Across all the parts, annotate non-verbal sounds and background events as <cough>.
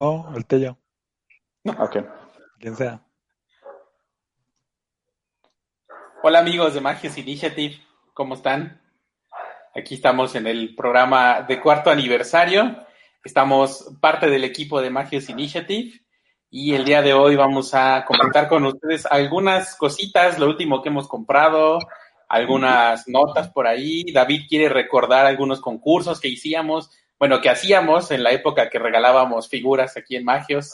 No, el Tello. Ok. Quien sea. Hola amigos de Magios Initiative, ¿cómo están? Aquí estamos en el programa de cuarto aniversario. Estamos parte del equipo de Magios Initiative y el día de hoy vamos a comentar con ustedes algunas cositas, lo último que hemos comprado, algunas notas por ahí. David quiere recordar algunos concursos que hicimos, bueno, que hacíamos en la época que regalábamos figuras aquí en Magios,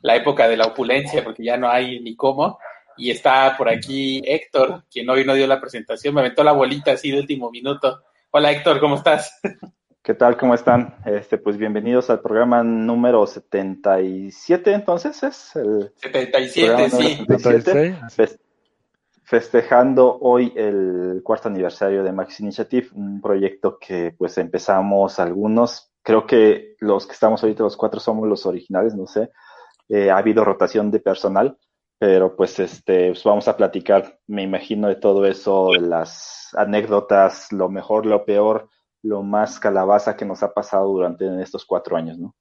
la época de la opulencia, porque ya no hay ni cómo. Y está por aquí Héctor, quien hoy no dio la presentación, me aventó la bolita así de último minuto. Hola Héctor, ¿cómo estás? ¿Qué tal? ¿Cómo están? Este, pues bienvenidos al programa número 77, entonces es el 77, sí. 77, fes- festejando hoy el cuarto aniversario de Max Initiative, un proyecto que pues empezamos algunos, creo que los que estamos ahorita los cuatro somos los originales, no sé, Eh, ha habido rotación de personal, pero pues este, pues vamos a platicar, me imagino, de todo eso, de las anécdotas, lo mejor, lo peor, lo más calabaza que nos ha pasado durante estos cuatro años, ¿no?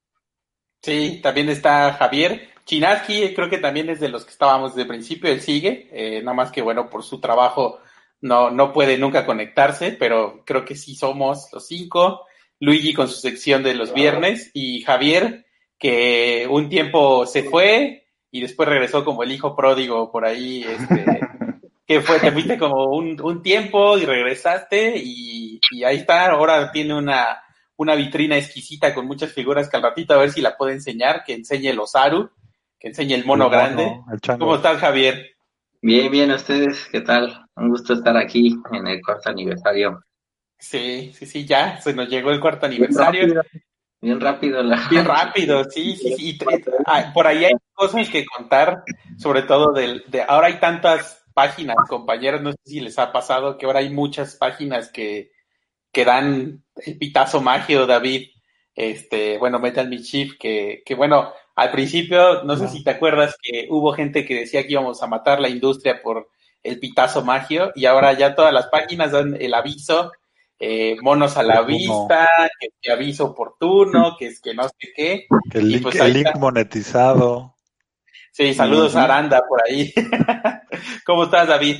Sí, también está Javier Chinaski, creo que también es de los que estábamos desde el principio, él sigue, eh, nada más que bueno, por su trabajo no, no puede nunca conectarse, pero creo que sí somos los cinco, Luigi con su sección de los viernes y Javier que un tiempo se fue y después regresó como el hijo pródigo por ahí, este, <laughs> que fue, te fuiste como un, un tiempo y regresaste y, y ahí está, ahora tiene una, una vitrina exquisita con muchas figuras que al ratito a ver si la puede enseñar, que enseñe el Osaru, que enseñe el mono El grande. el. ¿Cómo estás, Javier? Bien, bien, ¿ustedes qué tal? Un gusto estar aquí en el cuarto aniversario. Sí, sí, sí, ya, se nos llegó el cuarto aniversario. Bien rápido la... Bien rápido, sí, sí, sí. ah, por ahí hay cosas que contar, sobre todo del, de ahora hay tantas páginas, compañeros, no sé si les ha pasado que ahora hay muchas páginas que, que dan el pitazo magio, David, este, bueno, Metal Mischief, que, que bueno, al principio, no sé si te acuerdas que hubo gente que decía que íbamos a matar la industria por el pitazo magio, y ahora ya todas las páginas dan el aviso, eh, monos a la vista, que, que aviso oportuno, que es que no sé qué. Que el link, pues el link monetizado. Sí, saludos a Aranda por ahí. <laughs> ¿Cómo estás, David?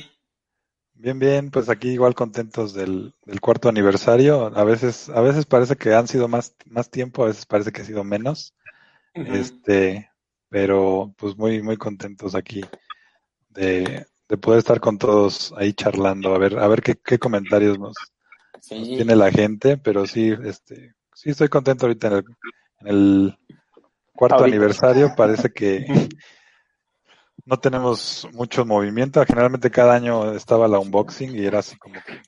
Bien, bien, pues aquí igual contentos del, del cuarto aniversario. A veces, a veces parece que han sido más, más tiempo, a veces parece que ha sido menos. Este, pero pues muy, muy contentos aquí de, de poder estar con todos ahí charlando, a ver, a ver qué, qué comentarios nos, tiene la gente, pero sí, este, sí estoy contento ahorita en el, en el cuarto Ahorita. aniversario. Parece que no tenemos mucho movimiento. Generalmente cada año estaba la unboxing y era así como que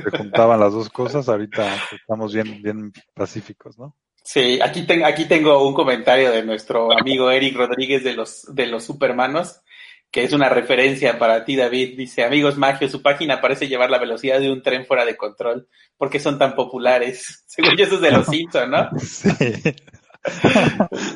se juntaban las dos cosas. Ahorita estamos bien, bien pacíficos, ¿no? Sí, aquí, ten- aquí tengo un comentario de nuestro amigo Eric Rodríguez de los, de los Supermanos, que es una referencia para ti, David. Dice, amigos magios, su página parece llevar la velocidad de un tren fuera de control. ¿Por qué son tan populares? <laughs> Según yo, eso es de los Simpsons, ¿no? <laughs> Sí.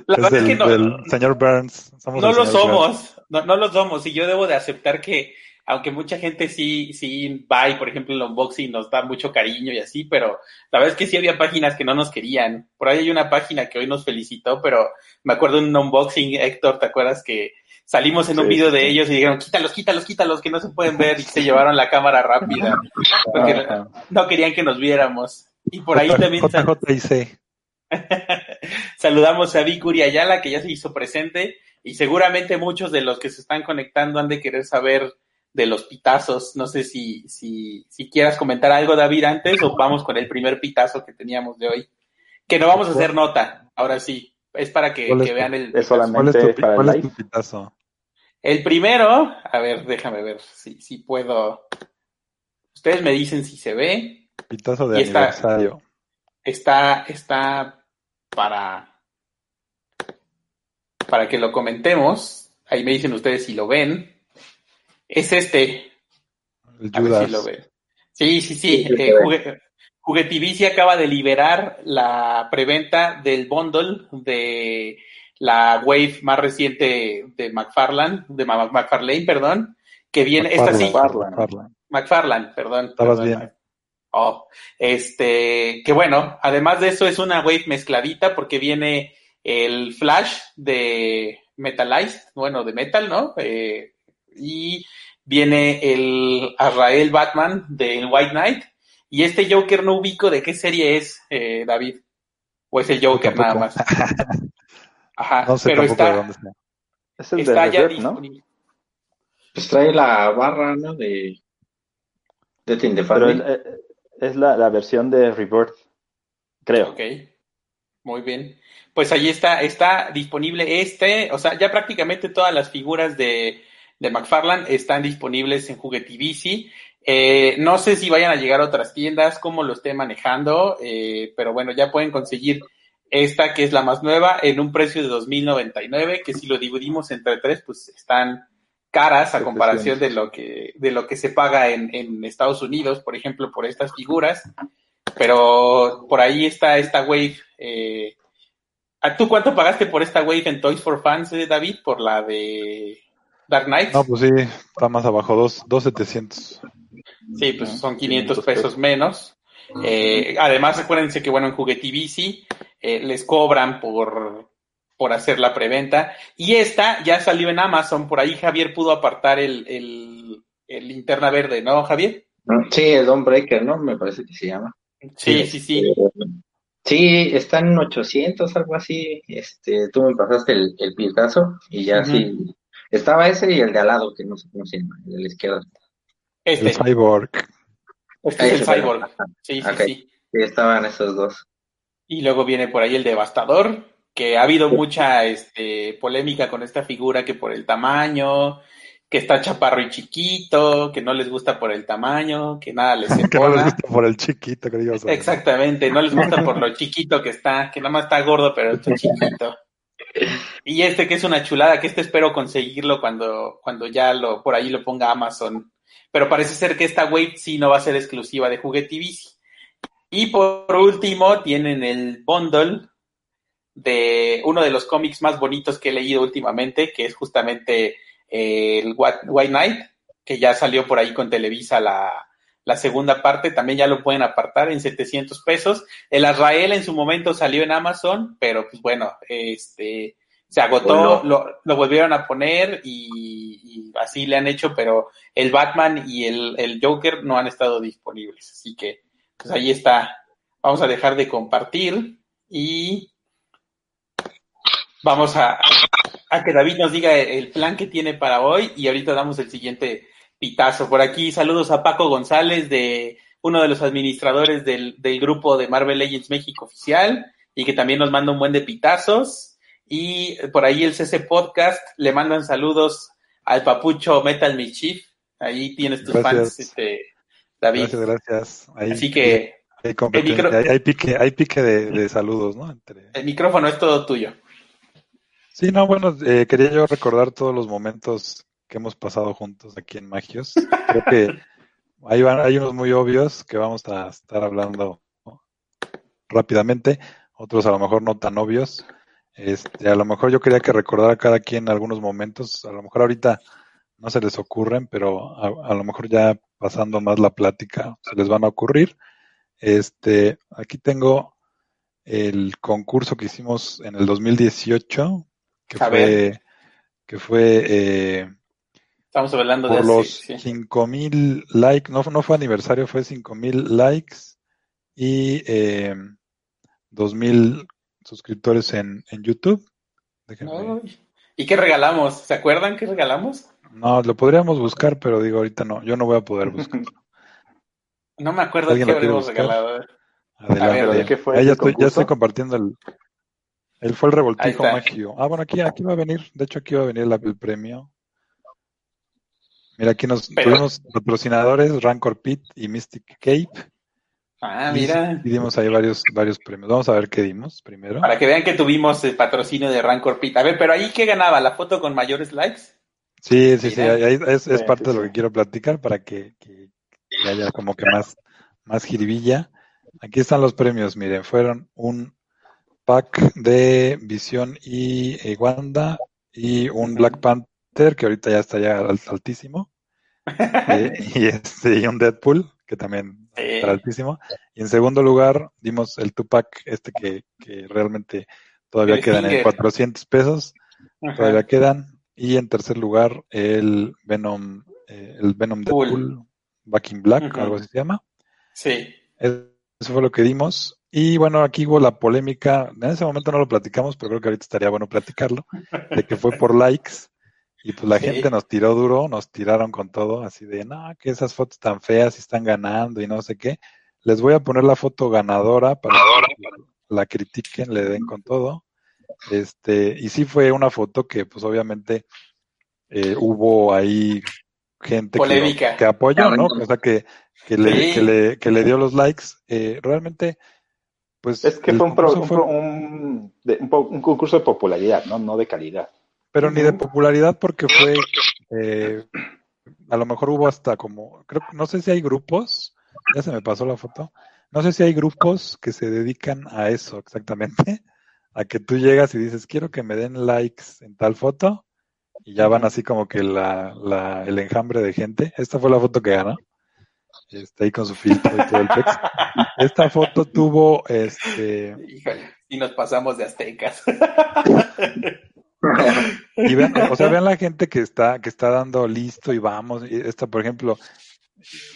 La es verdad es del, que no, señor Burns. Somos no lo somos, no, no lo somos. Y yo debo de aceptar que, aunque mucha gente sí, sí va y, por ejemplo, el unboxing nos da mucho cariño y así, pero la verdad es que sí había páginas que no nos querían. Por ahí hay una página que hoy nos felicitó, pero me acuerdo en un unboxing, Héctor, ¿te acuerdas que salimos en un video sí, de ellos y dijeron, quítalos, quítalos, quítalos, que no se pueden ver y se llevaron la cámara rápida porque no querían que nos viéramos. Y por ahí también. <laughs> Saludamos a Vicuri Ayala, que ya se hizo presente, y seguramente muchos de los que se están conectando han de querer saber de los pitazos. No sé si, si, si quieras comentar algo, David, antes, o vamos con el primer pitazo que teníamos de hoy. Que no vamos a hacer nota, ahora sí. Es para que, ¿Cuál es vean el. es solamente- ¿Cuál es tu, pi- para el cuál es live. tu pitazo? El primero, a ver, déjame ver si, si puedo. Ustedes me dicen si se ve. Pitazo de Y está- aniversario. está, está para, para que lo comentemos. Ahí me dicen ustedes si lo ven. Es este. El A ver si lo. Sí, sí, sí. Sí, sí, eh, Juguetivici acaba de liberar la preventa del bundle de la wave más reciente de McFarlane, de McFarlane, perdón, que viene, esta sí, McFarlane. McFarlane. McFarlane, perdón. Estabas perdón, bien. Oh, este, que bueno, además de eso es una wave mezcladita porque viene el Flash de Metalized, bueno, de Metal, ¿no? Eh, y viene el Azrael Batman de White Knight. Y este Joker no ubico de qué serie es, eh, David. O es el Joker nada más. <laughs> Ajá, No sé pero de está, dónde está. Es el está de ya Rebirth, ¿no? disponible. Pues trae la barra, ¿no? De de Pero eh, es la, la versión de Rebirth, creo. Ok, muy bien. Pues ahí está, está disponible este, o sea, ya prácticamente todas las figuras de, de McFarlane están disponibles en Juguetivici. Eh, no sé si vayan a llegar a otras tiendas, cómo lo esté manejando, eh, pero bueno, ya pueden conseguir esta que es la más nueva en un precio de 2.099, que si lo dividimos entre tres, pues están caras a comparación de lo que, de lo que se paga en, en Estados Unidos, por ejemplo, por estas figuras. Pero por ahí está esta wave. Eh, ¿a ¿Tú cuánto pagaste por esta wave en Toys for Fans, eh, David? Por la de Dark Knight. No, pues sí, está más abajo, dos, dos setecientos. Sí, pues son 500 500 pesos menos. Eh, además, acuérdense que, bueno, en Juguetivici eh, les cobran por, por hacer la preventa. Y esta ya salió en Amazon. Por ahí Javier pudo apartar el, el, el linterna verde, ¿no, Javier? Sí, el Don Breaker, ¿no? Me parece que se llama. Sí, sí, sí. Sí, está en 800, algo así. Este, tú me pasaste el, el picazo y ya sí. Estaba ese y el de al lado, que no sé cómo se llama, el de la izquierda. Este, El Cyborg. este es el Cyborg. Sí, sí, Ok. sí. Sí, estaban esos dos. Y luego viene por ahí el devastador, que ha habido mucha este, polémica con esta figura que por el tamaño, que está chaparro y chiquito, que no les gusta por el tamaño, que nada les <laughs> Que no les gusta por el chiquito, a decir. Exactamente, no les gusta por lo <laughs> chiquito que está, que nada más está gordo, pero está chiquito. <laughs> Y este que es una chulada, que este espero conseguirlo cuando, cuando ya lo, por ahí lo ponga Amazon. Pero parece ser que esta wave sí no va a ser exclusiva de Juguetivici. Y por último, tienen el bundle de uno de los cómics más bonitos que he leído últimamente, que es justamente eh, el White Knight, que ya salió por ahí con Televisa la, la segunda parte, también ya lo pueden apartar en 700 pesos. El Azrael en su momento salió en Amazon, pero pues bueno, este se agotó, Bueno. lo, lo volvieron a poner y, y así le han hecho, pero el Batman y el, el Joker no han estado disponibles. Así que, pues ahí está. Vamos a dejar de compartir y vamos a, a que David nos diga el plan que tiene para hoy y ahorita damos el siguiente pitazo. Por aquí, saludos a Paco González de uno de los administradores del, del grupo de Marvel Legends México oficial y que también nos manda un buen de pitazos. Y por ahí el CC Podcast le mandan saludos al papucho Metal Mischief. Ahí tienes tus Gracias. fans, este, David. Gracias, gracias. Ahí, Así que hay, micro- hay, hay pique, hay pique de, de saludos, ¿no? Entre... el micrófono es todo tuyo. Sí, no, bueno, eh, quería yo recordar todos los momentos que hemos pasado juntos aquí en Magios. Creo que hay, hay unos muy obvios que vamos a estar hablando ¿no? rápidamente, otros a lo mejor no tan obvios. Este, a lo mejor yo quería que recordara a cada quien algunos momentos, a lo mejor ahorita no se les ocurren, pero a, a lo mejor ya pasando más la plática se les van a ocurrir. Este, aquí tengo el concurso que hicimos en el 2018, que A fue, ver. que fue eh, Estamos hablando de por los sí. 5000 likes, no, no fue aniversario, fue 5000 likes y eh, 2000 suscriptores en, en YouTube. Déjenme-. ¿Y qué regalamos? ¿Se acuerdan qué regalamos? No, lo podríamos buscar, pero digo ahorita no, yo no voy a poder buscar. <laughs> <laughs> No me acuerdo qué ¿Alguien lo quiere habríamos buscar? regalado. Adelante. ver, ¿de qué fue Ahí ya estoy, ya estoy compartiendo el. Él fue el revoltijo magio. Ah, bueno, aquí, aquí va a venir. De hecho, aquí va a venir el premio. Mira, aquí nos Pero- tuvimos patrocinadores, Rancor Pit y Mystic Cape. Ah, mira. Y dimos ahí varios, varios premios. Vamos a ver qué dimos primero. Para que vean que tuvimos el patrocinio de Rancor Pit. A ver, pero ahí qué ganaba, la foto con mayores likes. Sí, sí, sí. Mira. ahí- ahí es, parte de lo que quiero platicar para que, que- que haya como que más, más jiribilla. Aquí están los premios. Miren, fueron un pack de Visión y Wanda y un Black Panther que ahorita ya está ya al- altísimo. Eh, <laughs> y, este, y un Deadpool que también Sí. está altísimo. Y en segundo lugar dimos el Tupac, este que, que realmente todavía El quedan en Finger. 400 pesos, Ajá. todavía quedan. Y en tercer lugar, el Venom, eh, el Venom. Deadpool Back in Black, algo así se llama. Sí. Eso fue lo que dimos. Y bueno, aquí hubo la polémica, en ese momento no lo platicamos, pero creo que ahorita estaría bueno platicarlo, de que fue por likes. Y pues la Sí. gente nos tiró duro, nos tiraron con todo, así de, no, que esas fotos tan feas y están ganando y no sé qué. Les voy a poner la foto ganadora para que la critiquen, le den con todo. Este, y sí fue una foto que pues obviamente eh, hubo ahí gente que, Polémica. que apoyó, ¿no? O sea, que, que, le, Sí. que, le, que le dio los likes. Eh, realmente, pues... Es que fue un, pro- un, fue- un- un concurso de popularidad, ¿no? No de calidad. Pero ni de popularidad porque fue... eh, a lo mejor hubo hasta como... creo No sé si hay grupos, ya se me pasó la foto. No sé si hay grupos que se dedican a eso exactamente. <laughs> A que tú llegas y dices, quiero que me den likes en tal foto. Y ya van así como que la, la, el enjambre de gente. Esta fue la foto que ganó. Está ahí con su filtro y todo el texto. <laughs> Esta foto tuvo, este, Híjole, y nos pasamos de aztecas. <laughs> y vean, o sea, vean <laughs> la gente que está, que está dando listo y vamos. Y esta, por ejemplo,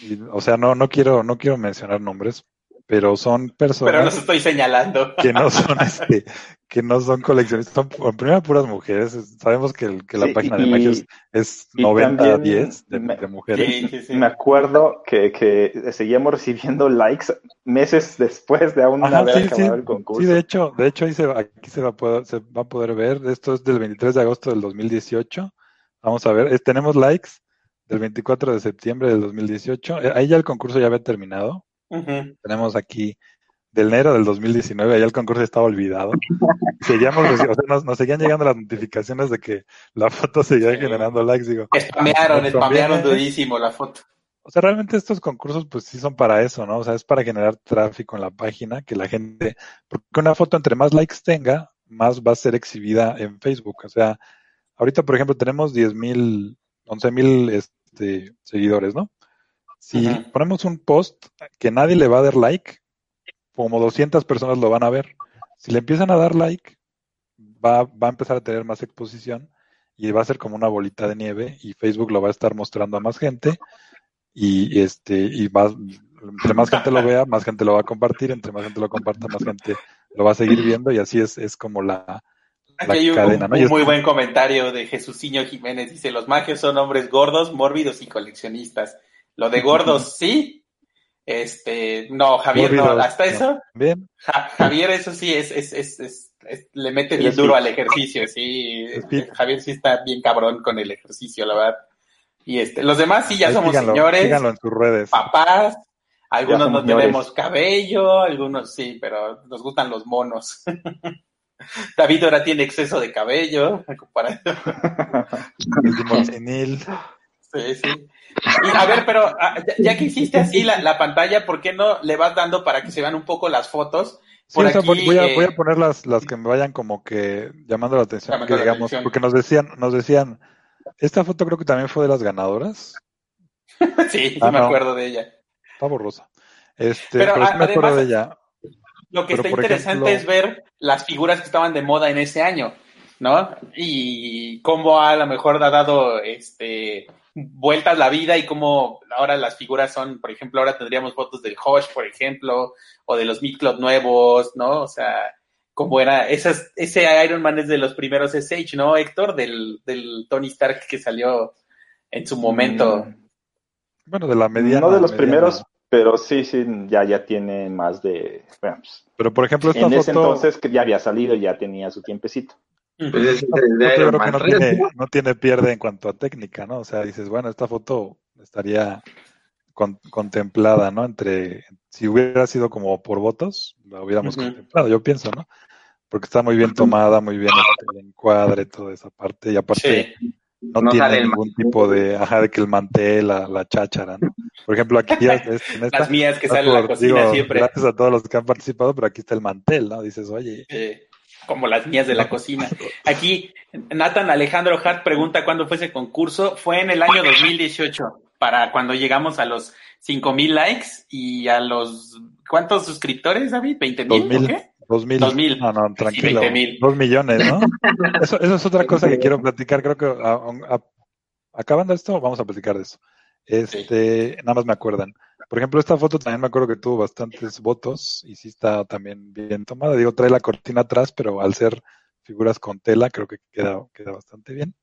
y, o sea, no, no quiero, no quiero mencionar nombres, pero son personas. Pero los estoy señalando. que no son <laughs> este, que no son coleccionistas, son en primera puras mujeres. Sabemos que, el- que la Sí, página de y- Magios es y 90 a también 10 de, me- de mujeres. Sí, sí, sí. Me acuerdo que, que seguíamos recibiendo likes meses después de aún Ajá, haber sí, sí, acabado el concurso. sí, de hecho, de hecho ahí se, aquí se va, a poder, se va a poder ver. Esto es del 23 de agosto del 2018. Vamos a ver, es- tenemos likes del 24 de septiembre del 2018. Eh, Ahí ya el concurso ya había terminado. Tenemos aquí del enero del 2019, ahí el concurso estaba olvidado. <laughs> Seguíamos, o sea, nos, nos seguían llegando las notificaciones de que la foto seguía Sí. generando likes. Digo, Spamearon, spamearon durísimo la foto. O sea, realmente estos concursos pues sí son para eso, ¿no? O sea, es para generar tráfico en la página, que la gente, porque una foto entre más likes tenga, más va a ser exhibida en Facebook. O sea, ahorita, por ejemplo, tenemos 10 mil, 11 mil este, seguidores, ¿no? Si ponemos un post que nadie le va a dar like, como 200 personas lo van a ver. Si le empiezan a dar like, va, va a empezar a tener más exposición y va a ser como una bolita de nieve y Facebook lo va a estar mostrando a más gente y este y va, entre más gente lo vea, más gente lo va a compartir, entre más gente lo comparta, más gente lo va a seguir viendo y así es, es como la, la Aquí hay un, cadena, ¿no? un Y es- muy buen comentario de Jesuciño Jiménez. Dice, los magios son hombres gordos, mórbidos y coleccionistas. Lo de <laughs> gordos, sí. Este, no, Javier, no, hasta eso. Bien, Ja- Javier, eso sí, es, es, es, es- es- le mete bien duro al ejercicio, sí. Javier sí está bien cabrón con el ejercicio, la verdad. Y este, los demás sí ya ahí somos síganlo, señores, síganlo en sus redes. papás, algunos no señores. tenemos cabello, algunos sí, pero nos gustan los monos. <laughs> David ahora tiene exceso de cabello. <laughs> El dimoxinil. Sí, sí. Y a ver, pero ah, ya, ya que hiciste así la, la pantalla, ¿por qué no le vas dando para que se vean un poco las fotos? Sí, o sea, voy, a, eh, voy a poner las, las que me vayan como que llamando la atención, Llamando que la digamos, porque nos decían, nos decían, esta foto creo que también fue de las ganadoras, <laughs> sí, sí Ah, me no. acuerdo de ella. está borrosa. Este, Pero, pero, sí me acuerdo de ella. Lo que Pero, está interesante ejemplo- es ver las figuras que estaban de moda en ese año, ¿no? Y cómo a lo mejor ha dado este vueltas la vida y cómo ahora las figuras son, por ejemplo, ahora tendríamos fotos del Hosh, por ejemplo, o de los Meat Club nuevos, ¿no? O sea, como era, esas, ese Iron Man es de los primeros SH, ¿no, Héctor? Del, del Tony Stark que salió en su momento. Bueno, de la mediana. no de los mediana. primeros, pero sí, sí, ya, ya tiene más de... bueno, pues, Pero por ejemplo, esta en foto, ese entonces que ya había salido, ya tenía su tiempecito. Pues es esta de foto yo creo que no 3, tiene, ¿no? no tiene pierde en cuanto a técnica, ¿no? O sea, dices, bueno, esta foto estaría con- contemplada, ¿no? Entre, si hubiera sido como por votos, la hubiéramos contemplado, yo pienso, ¿no? Porque está muy bien tomada, muy bien este, el encuadre, toda esa parte, y aparte Sí. no, No tiene ningún mantel. tipo de, ajá, de que el mantel, la, la cháchara, ¿no? Por ejemplo, aquí ya <laughs> es- en esta, Las mías que no salen en la cocina digo, siempre. gracias a todos los que han participado, pero aquí está el mantel, ¿no? Dices, oye, Eh, como las mías de la cocina. Aquí, Nathan Alejandro Hart pregunta cuándo fue ese concurso. Fue en el año 2018, para cuando llegamos a los 5000 likes y a los. ¿Cuántos suscriptores, David? ¿20 mil? 2000. ¿O qué? Dos mil. Dos mil. No, no, Sí, tranquilo. 20 mil. Dos millones, ¿no? <laughs> Eso, eso es otra cosa que quiero platicar. Creo que a- a- acabando esto, vamos a platicar de eso. Este, nada más me acuerdan. Por ejemplo, esta foto también me acuerdo que tuvo bastantes votos y sí está también bien tomada. Digo, trae la cortina atrás, pero al ser figuras con tela, creo que queda, queda bastante bien.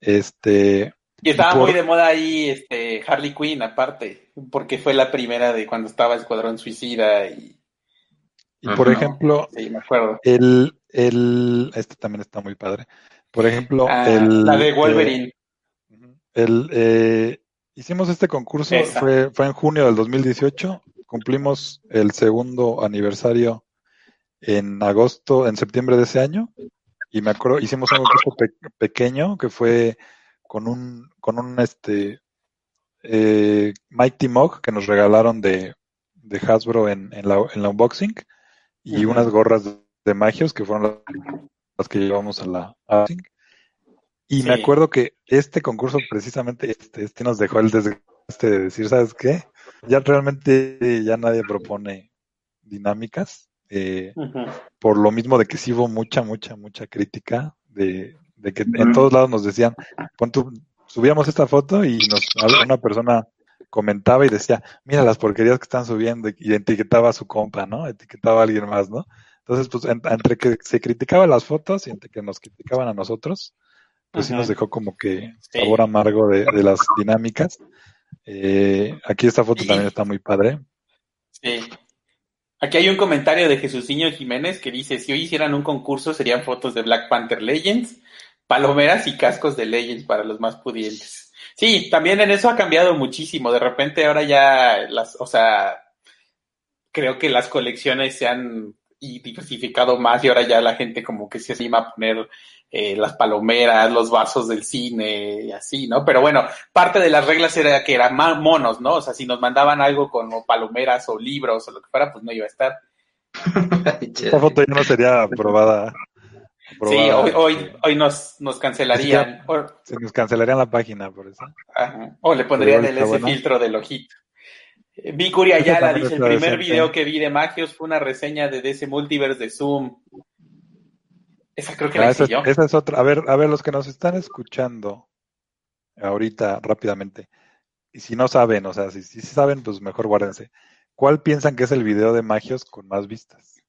Este, Y estaba por- muy de moda ahí este Harley Quinn, aparte, porque fue la primera de cuando estaba Escuadrón Suicida y y por Ajá. ejemplo, sí, me acuerdo. el, el, este también está muy padre. Por ejemplo, Ah, el, la de Wolverine. El, eh, hicimos este concurso, fue, fue en junio del 2018, cumplimos el segundo aniversario en agosto, en septiembre de ese año, y me acuerdo, hicimos un concurso pe- pequeño que fue con un, con un este eh, Mighty Mug que nos regalaron de, de Hasbro en, en la, en la unboxing, y unas gorras de, de magios que fueron las, las que llevamos a la unboxing. Y me acuerdo que este concurso precisamente este, este nos dejó el desgaste de decir, ¿sabes qué? Ya realmente ya nadie propone dinámicas, eh, por lo mismo de que sí hubo mucha, mucha, mucha crítica de, de que en todos lados nos decían, pon tu- subíamos esta foto y nos una persona comentaba y decía, mira las porquerías que están subiendo y, y etiquetaba a su compa, ¿no? Etiquetaba a alguien más, ¿no? Entonces, pues en- entre que se criticaban las fotos y entre que nos criticaban a nosotros, pues sí nos dejó como que sabor amargo de, de las dinámicas. Eh, aquí esta foto Sí. también está muy padre. Sí. Aquí hay un comentario de Jesuciño Jiménez que dice, si hoy hicieran un concurso serían fotos de Black Panther Legends, palomeras y cascos de Legends para los más pudientes. Sí, también en eso ha cambiado muchísimo. De repente ahora ya las, o sea, creo que las colecciones se han diversificado más y ahora ya la gente como que se anima a poner eh, las palomeras, los vasos del cine y así, ¿no? Pero bueno, parte de las reglas era que eran monos, ¿no? O sea, si nos mandaban algo con o palomeras o libros o lo que fuera, pues no iba a estar. Esta foto ya no sería aprobada. Sí, hoy, hoy, hoy nos, nos cancelarían. O, Se nos cancelarían la página por eso. ajá, o le pondrían el, ese buena. filtro del ojito. Eh, Vicuri Esa Ayala dice, el primer video que vi de Magios fue una reseña de DC Multiverse de Zoom. Esa creo que Ah, la esa, hice yo. esa es otra. A ver, a ver, los que nos están escuchando ahorita rápidamente, y si no saben, o sea, si si saben, pues mejor guárdense. ¿Cuál piensan que es el video de Magios con más vistas?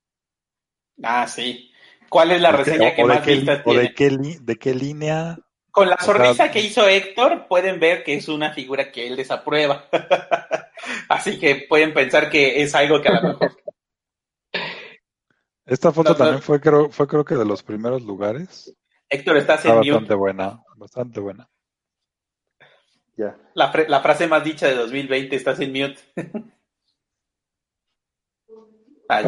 Ah, sí. ¿Cuál es la ¿O qué- reseña o- que o más qué- vistas o tiene? de qué, de qué línea? Con la sea, sonrisa que hizo Héctor, pueden ver que es una figura que él desaprueba. <laughs> Así que pueden pensar que es algo que a lo mejor. Esta foto No, no. también fue creo, fue creo que de los primeros lugares. Héctor, estás Está en bastante mute. buena, bastante buena. Ya. La, fre- la frase más dicha de 2020, estás en mute. <laughs> Ah,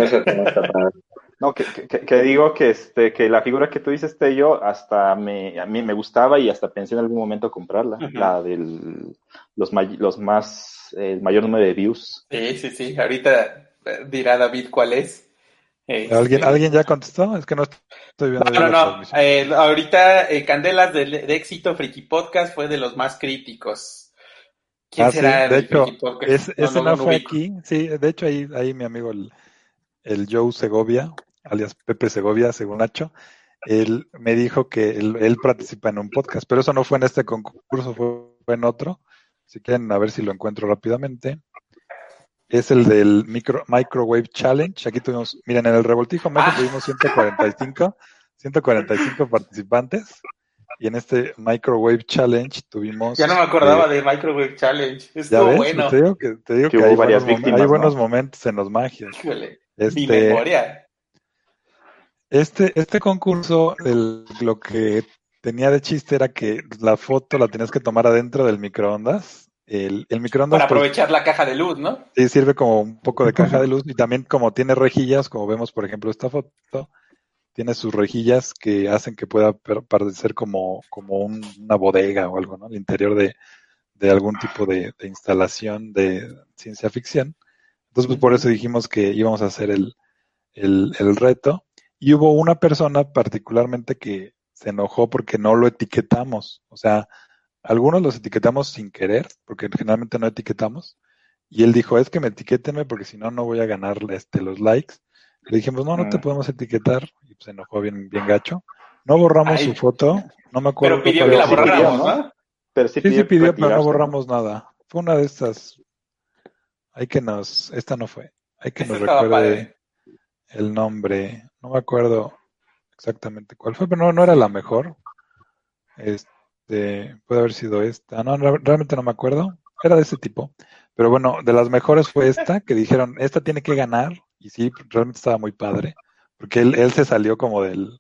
no que, que- que digo que este que la figura que tú dices, yo hasta me, a mí me gustaba y hasta pensé en algún momento comprarla. La del los, may- los más, el mayor número de views. Sí, sí, sí. Ahorita eh, dirá David cuál es. Este, ¿Alguien, ¿Alguien ya contestó? Es que no estoy viendo No, no, no. Eh, ahorita eh, Candelas de, de éxito Friki Podcast fue de los más críticos. ¿Quién Ah, sí, será de el hecho, Friki Podcast? es- ese no, fue aquí. Sí, de hecho ahí, ahí mi amigo el, el Joe Segovia, alias Pepe Segovia, según Nacho, él me dijo que él, él participa en un podcast, pero eso no fue en este concurso, fue, fue en otro. Si quieren, a ver si lo encuentro rápidamente. Es el del micro, Microwave Challenge. Aquí tuvimos, miren, en el Revoltijo México Ah. tuvimos 145, 145 <laughs> participantes. Y en este Microwave Challenge tuvimos. Ya no me acordaba eh, de Microwave Challenge. Estuvo ves, bueno. te digo que, te digo Que que, hubo hay, varias buenos, víctimas, hay ¿no? buenos momentos en los magios. Híjole, mi Este, memoria. este, este concurso, el- lo que tenía de chiste era que la foto la tenías que tomar adentro del microondas. El, el microondas Para pues, aprovechar la caja de luz, ¿no? sí sirve como un poco de caja de <laughs> luz y también como tiene rejillas, como vemos por ejemplo esta foto, tiene sus rejillas que hacen que pueda parecer como, como un- una bodega o algo, ¿no? El interior de, de algún tipo de, de instalación de ciencia ficción. Entonces, pues por eso dijimos que íbamos a hacer el, el, el reto. Y hubo una persona particularmente que se enojó porque no lo etiquetamos. O sea, algunos los etiquetamos sin querer, porque generalmente no etiquetamos. Y él dijo, es que me etiquétenme porque si no, no voy a ganar este, los likes. Le dijimos, no, no te podemos etiquetar. Y se enojó bien, bien gacho. No borramos Ay. su foto. No me acuerdo. Pero pidió que la borráramos, ¿no? ¿no? Pero sí, Sí, sí pidió, pero no borramos nada. Fue una de estas. Hay que nos, esta no fue. Hay que nos recuerde el nombre. No me acuerdo exactamente cuál fue, pero no, no era la mejor. Este, puede haber sido esta. No, realmente no me acuerdo. Era de ese tipo. Pero bueno, de las mejores fue esta, que dijeron, esta tiene que ganar. Y sí, realmente estaba muy padre. Porque él, él se salió como del,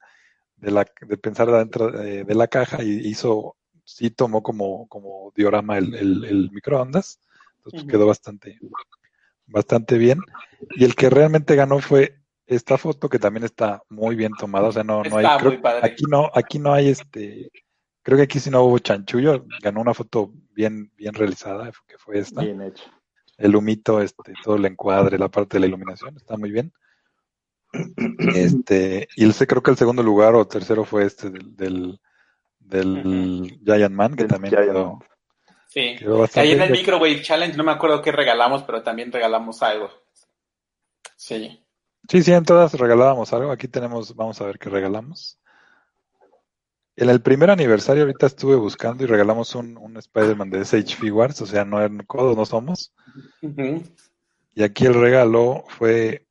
de la, de pensar adentro de, de la caja y hizo, sí tomó como, como diorama el, el, el microondas. Entonces quedó bastante, bastante bien. Y el que realmente ganó fue esta foto que también está muy bien tomada. O sea, no, no hay, creo- aquí no, aquí no hay este, creo que aquí sí no hubo chanchullo. Ganó una foto bien, bien realizada, que fue esta. Bien hecho. El humito, este, todo el encuadre, la parte de la iluminación, está muy bien. <clears throat> Este, y el, se- creo que el segundo lugar o tercero fue este del, del, del Giant Man, que Del también Giant quedó, Man. Sí. quedó bastante Ahí en el bien. Microwave Challenge no me acuerdo qué regalamos, pero también regalamos algo. Sí. Sí, sí, en todas regalábamos algo. Aquí tenemos, vamos a ver qué regalamos. En el primer aniversario ahorita estuve buscando y regalamos un, un Spider-Man de SH Figuarts, o sea, no en codos no somos. Y aquí el regalo fue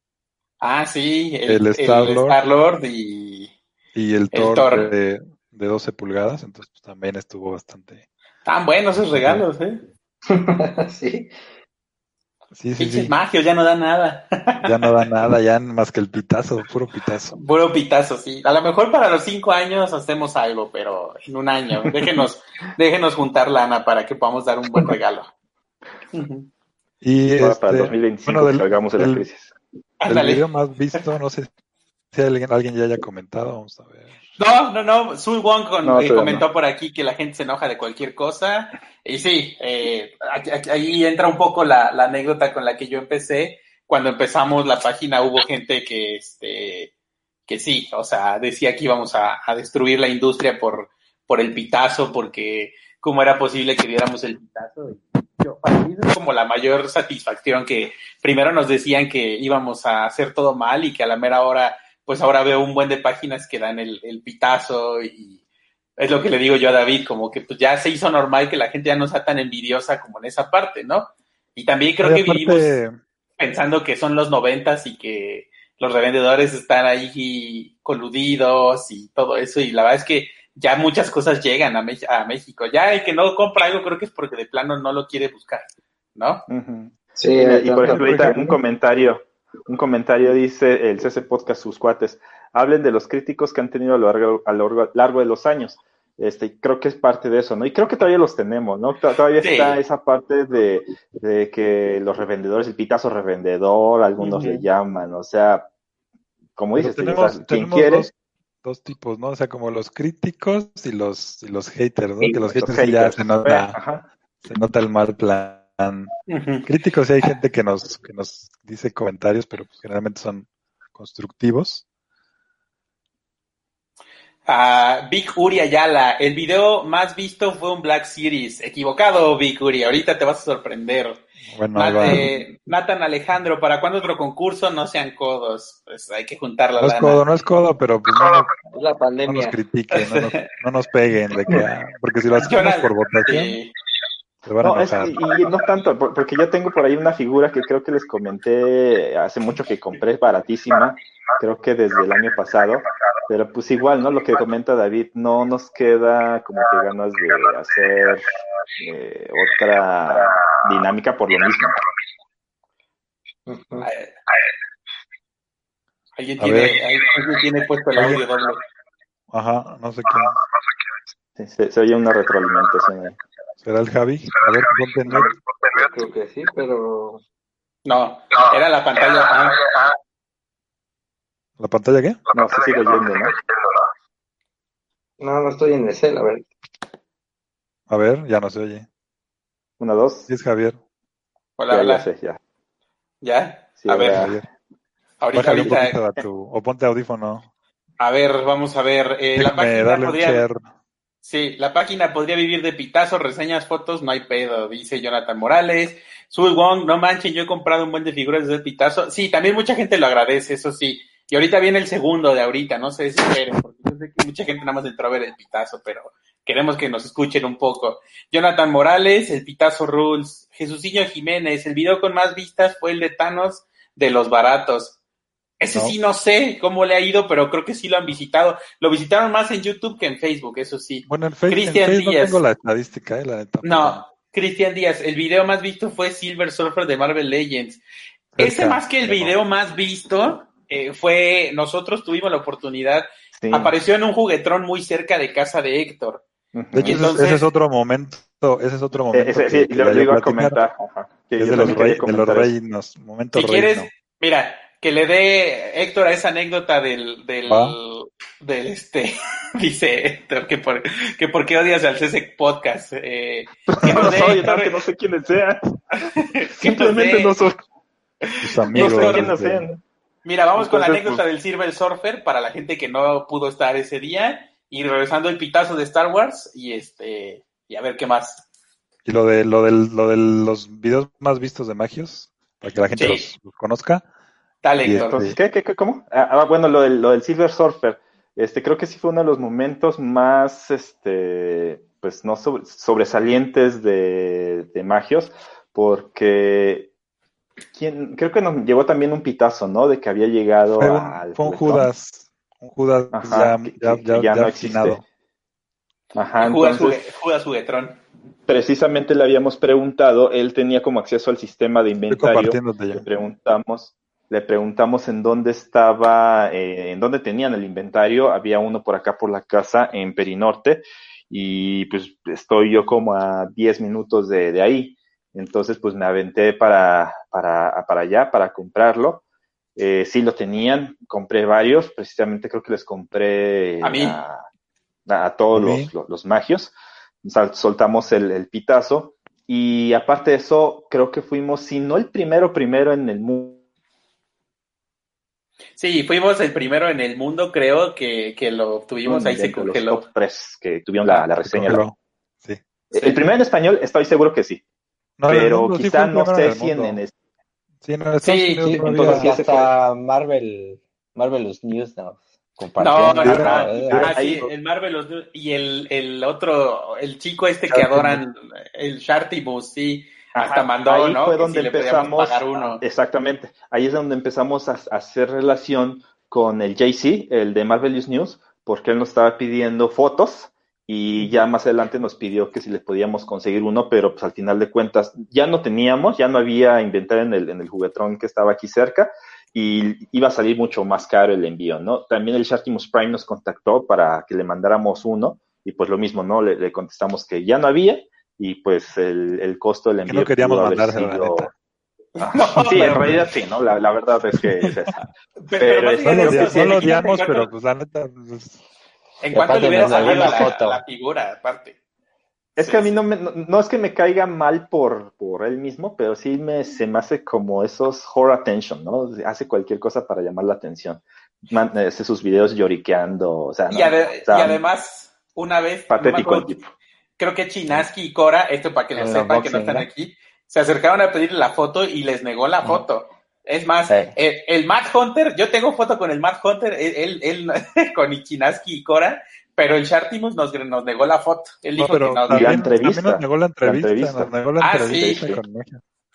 Ah, sí, El Star-Lord. Y y el El Thor, Thor. De, de 12 pulgadas, entonces pues, también estuvo bastante. tan buenos esos regalos, ¿eh? <laughs> sí. Sí, sí, Pinches sí. magios, ya no da nada. <laughs> Ya no da nada, ya más que el pitazo, puro pitazo. Puro pitazo, sí. A lo mejor para los cinco años hacemos algo, pero en un año. Déjenos, <laughs> déjenos juntar lana para que podamos dar un buen regalo. Y Ahora para el este, 2025 bueno, del- salgamos de la del- crisis. el Ándale. video más visto, no sé si alguien, alguien ya haya comentado, vamos a ver. No, no, no. Sul Wong con- No, eh, comentó por aquí que la gente se enoja de cualquier cosa. Y sí, eh, aquí- aquí- ahí entra un poco la, la anécdota con la que yo empecé. Cuando empezamos la página hubo gente que, este, que sí, o sea, decía que íbamos a, a destruir la industria por, por el pitazo, porque cómo era posible que viéramos el pitazo. Yo, para mí es como la mayor satisfacción que primero nos decían que íbamos a hacer todo mal y que a la mera hora pues ahora veo un buen de páginas que dan el, el pitazo y es lo que le digo yo a David, como que pues ya se hizo normal que la gente ya no sea tan envidiosa como en esa parte, ¿no? Y también creo que aparte, vivimos pensando que son los noventas y que los revendedores están ahí coludidos y todo eso y la verdad es que ya muchas cosas llegan a, Me- a México. Ya el que no compra algo creo que es porque de plano no lo quiere buscar, ¿no? Sí, y por ejemplo, ahorita un comentario, un comentario dice el CC Podcast, sus cuates, hablen de los críticos que han tenido a lo largo, a lo largo- largo de los años. Este, creo que es parte de eso, ¿no? Y creo que todavía los tenemos, ¿no? Todavía Sí. está esa parte de, de que los revendedores, el pitazo revendedor, algunos le llaman, o sea, como dices, tenemos, quien tenemos quiere, dos, dos tipos, ¿no? O sea, como los críticos y los, y los haters, ¿no? Sí, que los los haters sí ya haters. se nota, Ajá. se nota el mal plan. Críticos sí hay gente que nos, que nos dice comentarios, pero pues generalmente son constructivos. a Big Uri Ayala. El video más visto fue un Black Series. Equivocado, Big Uri. Ahorita te vas a sorprender. Bueno, eh, Nathan Alejandro, ¿para cuándo otro concurso? No sean codos. Pues hay que juntar la No es codo, no es codo, pero pues no, la no nos pandemia. critiquen, no nos, no nos peguen, de que, ah, porque si lo <laughs> hacemos por votación, No, es, y, y no tanto, por- porque yo tengo por ahí una figura que creo que les comenté hace mucho que compré, baratísima, creo que desde el año pasado, pero pues igual, ¿no? Lo que comenta David, no nos queda como que ganas de hacer eh, otra dinámica por lo mismo. Alguien, tiene, alguien tiene puesto el audio doble. Ajá, no sé quién. Sí, se, se oye una retroalimentación ahí. ¿Será el Javi? A ver, ponte. Creo que sí, pero No, era la pantalla. ah, ¿La pantalla qué? No, se sigue oyendo, ¿no? no, no estoy en el cel, a ver. A ver, ya no se oye. Una, dos. Sí es Javier. hola, Ya, hola. ya sé, ya. ¿Ya? Sí, a ver. Javier. ahorita, Bájale un ahorita. a tu, o ponte audífono. A ver, vamos a ver. eh, la página darle un share. Sí, la página podría vivir de pitazos, reseñas, fotos, no hay pedo, dice Jonathan Morales. Sui Wong, no manchen, yo he comprado un buen de figuras de pitazo. Sí, también mucha gente lo agradece, eso sí. Y ahorita viene el segundo de ahorita, no sé si esperen, porque yo sé que mucha gente nada más entró a ver el pitazo, pero queremos que nos escuchen un poco. Jonathan Morales, el pitazo rules. Jesucillo Jiménez, el video con más vistas fue el de Thanos de los baratos. Ese sí no sé cómo le ha ido, pero creo que sí lo han visitado. Lo visitaron más en YouTube que en Facebook, eso sí. Bueno, en Facebook, Cristian en Facebook Díaz. no tengo la estadística, eh, la neta. No, Cristian Díaz, el video más visto fue Silver Surfer de Marvel Legends. Ese más que el video más visto eh, fue, nosotros tuvimos la oportunidad, Sí. apareció en un juguetrón muy cerca de casa de Héctor. De hecho, ese es- Entonces- ese es otro momento, ese es otro Eh, momento. ese- que- sí, que lo, iba a comentar. ajá, que es de los, rey- de los reinos, momento Si quieres, reino. mira, que le dé Héctor a esa anécdota del, del, este, <laughs> dice Héctor, que por, que por qué odias al CSEC Podcast. Eh, que No <laughs> nos dé, soy, Héctor, no, que no sé quiénes sean. <laughs> Simplemente no soy. Tus No amigos. sé quiénes de- sean. Mira, vamos con la anécdota pues- del Silver Surfer para la gente que no pudo estar ese día y regresando el pitazo de Star Wars y este y a ver qué más. Y lo de lo del lo de los videos más vistos de Magios, para que la gente Sí. los, los conozca. Héctor. Entonces, ¿qué, qué, qué, cómo? Ah, ah, bueno, lo del, lo del Silver Surfer, este, creo que sí fue uno de los momentos más, este, pues no sobre- sobresalientes de, de Magios, porque ¿quién? creo que nos llevó también un pitazo, ¿no? De que había llegado Fue un, al fue un. Judas, un Judas Ajá, ya, que- ya, que- ya, no existe. Ajá, Judas, entonces, Jugue- Judas Juguetrón. precisamente le habíamos preguntado, él tenía como acceso al sistema de inventario. le ya. preguntamos, le preguntamos en dónde estaba, eh, en dónde tenían el inventario. Había uno por acá por la casa en Perinorte y pues estoy yo como a 10 minutos de, de ahí. Entonces pues me aventé para, para, para allá para comprarlo. Eh, sí lo tenían, compré varios, precisamente creo que les compré A mí. a, a todos A mí. los, los, los magios. Soltamos el, el pitazo y aparte de eso, creo que fuimos, si no el primero, primero en el mundo. Sí, fuimos el primero en el mundo, creo que, que lo obtuvimos, ahí se de los congeló. top 3 que tuvieron la, la reseña. Congeló. Sí. El primero en español, estoy seguro que sí, No, pero mundo, sí quizá el no sé si en, en es- Sí, Unidos Sí, Sí, entonces sí, ese hasta Marvel, Marvelous News nos No, no, no, ¿verdad? ah, Ahí- sí, el Marvel los- y el, el otro, el chico este que adoran, el Shartimus, sí, hasta mandó, ahí ¿no? fue donde si empezamos, pagar uno. exactamente, ahí es donde empezamos a, a hacer relación con el JC, el de Marvelous News, porque él nos estaba pidiendo fotos y ya más adelante nos pidió que si le podíamos conseguir uno, pero pues al final de cuentas ya no teníamos, ya no había inventario en el, en el juguetrón que estaba aquí cerca y iba a salir mucho más caro el envío, ¿no? También el Sharkimus Prime nos contactó para que le mandáramos uno y pues lo mismo, ¿no? Le, le contestamos que ya no había y pues el, el costo del Que envío no queríamos mandárselo, la sido- neta. Ah, <laughs> sí, en realidad sí, ¿no? La, la verdad es que es esa. <laughs> Pero, pero No sí, que odia- sí, no lo odiamos, pero pues la neta, pues, En cuanto le hubiera salido la, foto. la figura, aparte. Es Sí, que a mí no, me, no, no es que me caiga mal por, por él mismo, pero sí me, se me hace como esos horror attention, ¿no? Hace cualquier cosa para llamar la atención. Man- hace sus videos lloriqueando, o sea, Y, no, ade- o sea, y además, una vez, no patético el tipo. Creo que Chinaski y Cora, esto para que lo sepan que no están aquí, se acercaron a pedirle la foto y les negó la Mm. foto. Es más, Sí. el, el Matt Hunter, yo tengo foto con el Matt Hunter, él, él, él- <laughs> con Chinaski y Cora, pero el Shartimus nos, nos negó la foto. Él no, dijo pero que, nos- también- también, entrevista. también nos negó la entrevista, entrevista. nos negó la Ah, entrevista sí. con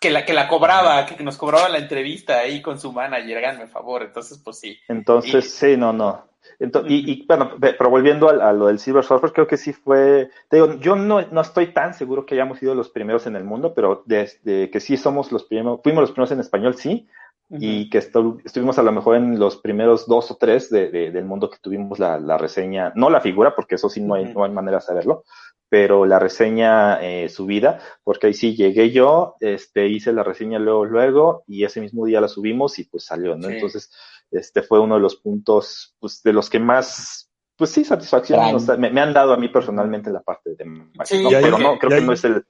que la, que la cobraba, que nos cobraba la entrevista ahí con su manager, háganme favor. Entonces, pues sí. Entonces, Y- sí, no, no. Ento- y, y, bueno, pero volviendo a, a lo del Silver Surfer, creo que sí fue, te digo, yo no, no estoy tan seguro que hayamos sido los primeros en el mundo, pero desde que sí somos los primeros, fuimos los primeros en español, sí, y que estu- estuvimos a lo mejor en los primeros dos o tres de, de- del mundo que tuvimos la, la reseña, no la figura, porque eso sí no hay, Ujú. no hay manera de saberlo, pero la reseña eh, subida, porque ahí sí llegué yo, este, hice la reseña luego, luego, y ese mismo día la subimos y pues salió, ¿no? Sí. Entonces, este fue uno de los puntos, pues, de los que más, pues sí, satisfacción me, me han dado a mí personalmente en la parte de Magic, pero no, creo que no es el,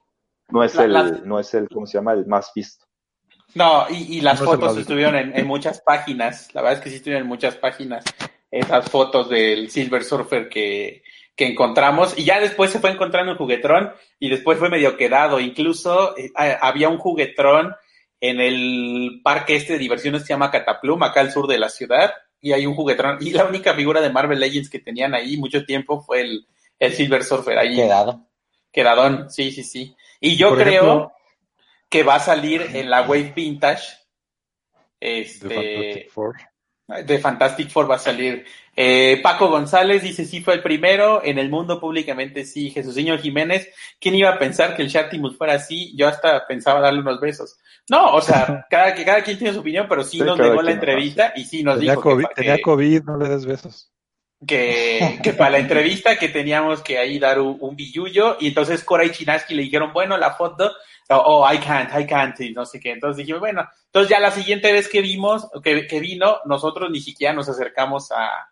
no es La- el, la- no es el, ¿cómo se llama? El más visto. No, y, y las No fotos estuvieron en, en muchas páginas. La verdad es que sí estuvieron en muchas páginas. esas fotos del Silver Surfer que, que encontramos y ya después se fue encontrando un juguetrón y después fue medio quedado. Incluso eh, había un juguetrón en el parque este de diversiones que se llama Cataplum, acá al sur de la ciudad, y hay un juguetrón. Y la única figura de Marvel Legends que tenían ahí mucho tiempo fue el, el Silver Surfer ahí. Quedado. Quedadón, sí, sí, sí. Y yo creo que va a salir en la Wave Vintage. Este, de Fantastic Four. De Fantastic Four va a salir. Eh, Paco González dice sí fue el primero, en el mundo públicamente sí, Jesús Señor Jiménez, ¿quién iba a pensar que el Shartimus fuera así? Yo hasta pensaba darle unos besos. No, o sea, <laughs> cada, cada quien tiene su opinión, pero sí, nos negó la entrevista y sí nos tenía dijo COVID, que, tenía COVID, no le des besos. Que, que para la entrevista que teníamos que ahí dar un, un billullo y entonces Cora y Chinaski le dijeron, bueno, la foto, oh, oh, I can't, I can't, y no sé qué. Entonces dije, bueno, entonces ya la siguiente vez que vimos, que, que vino, nosotros ni siquiera nos acercamos a,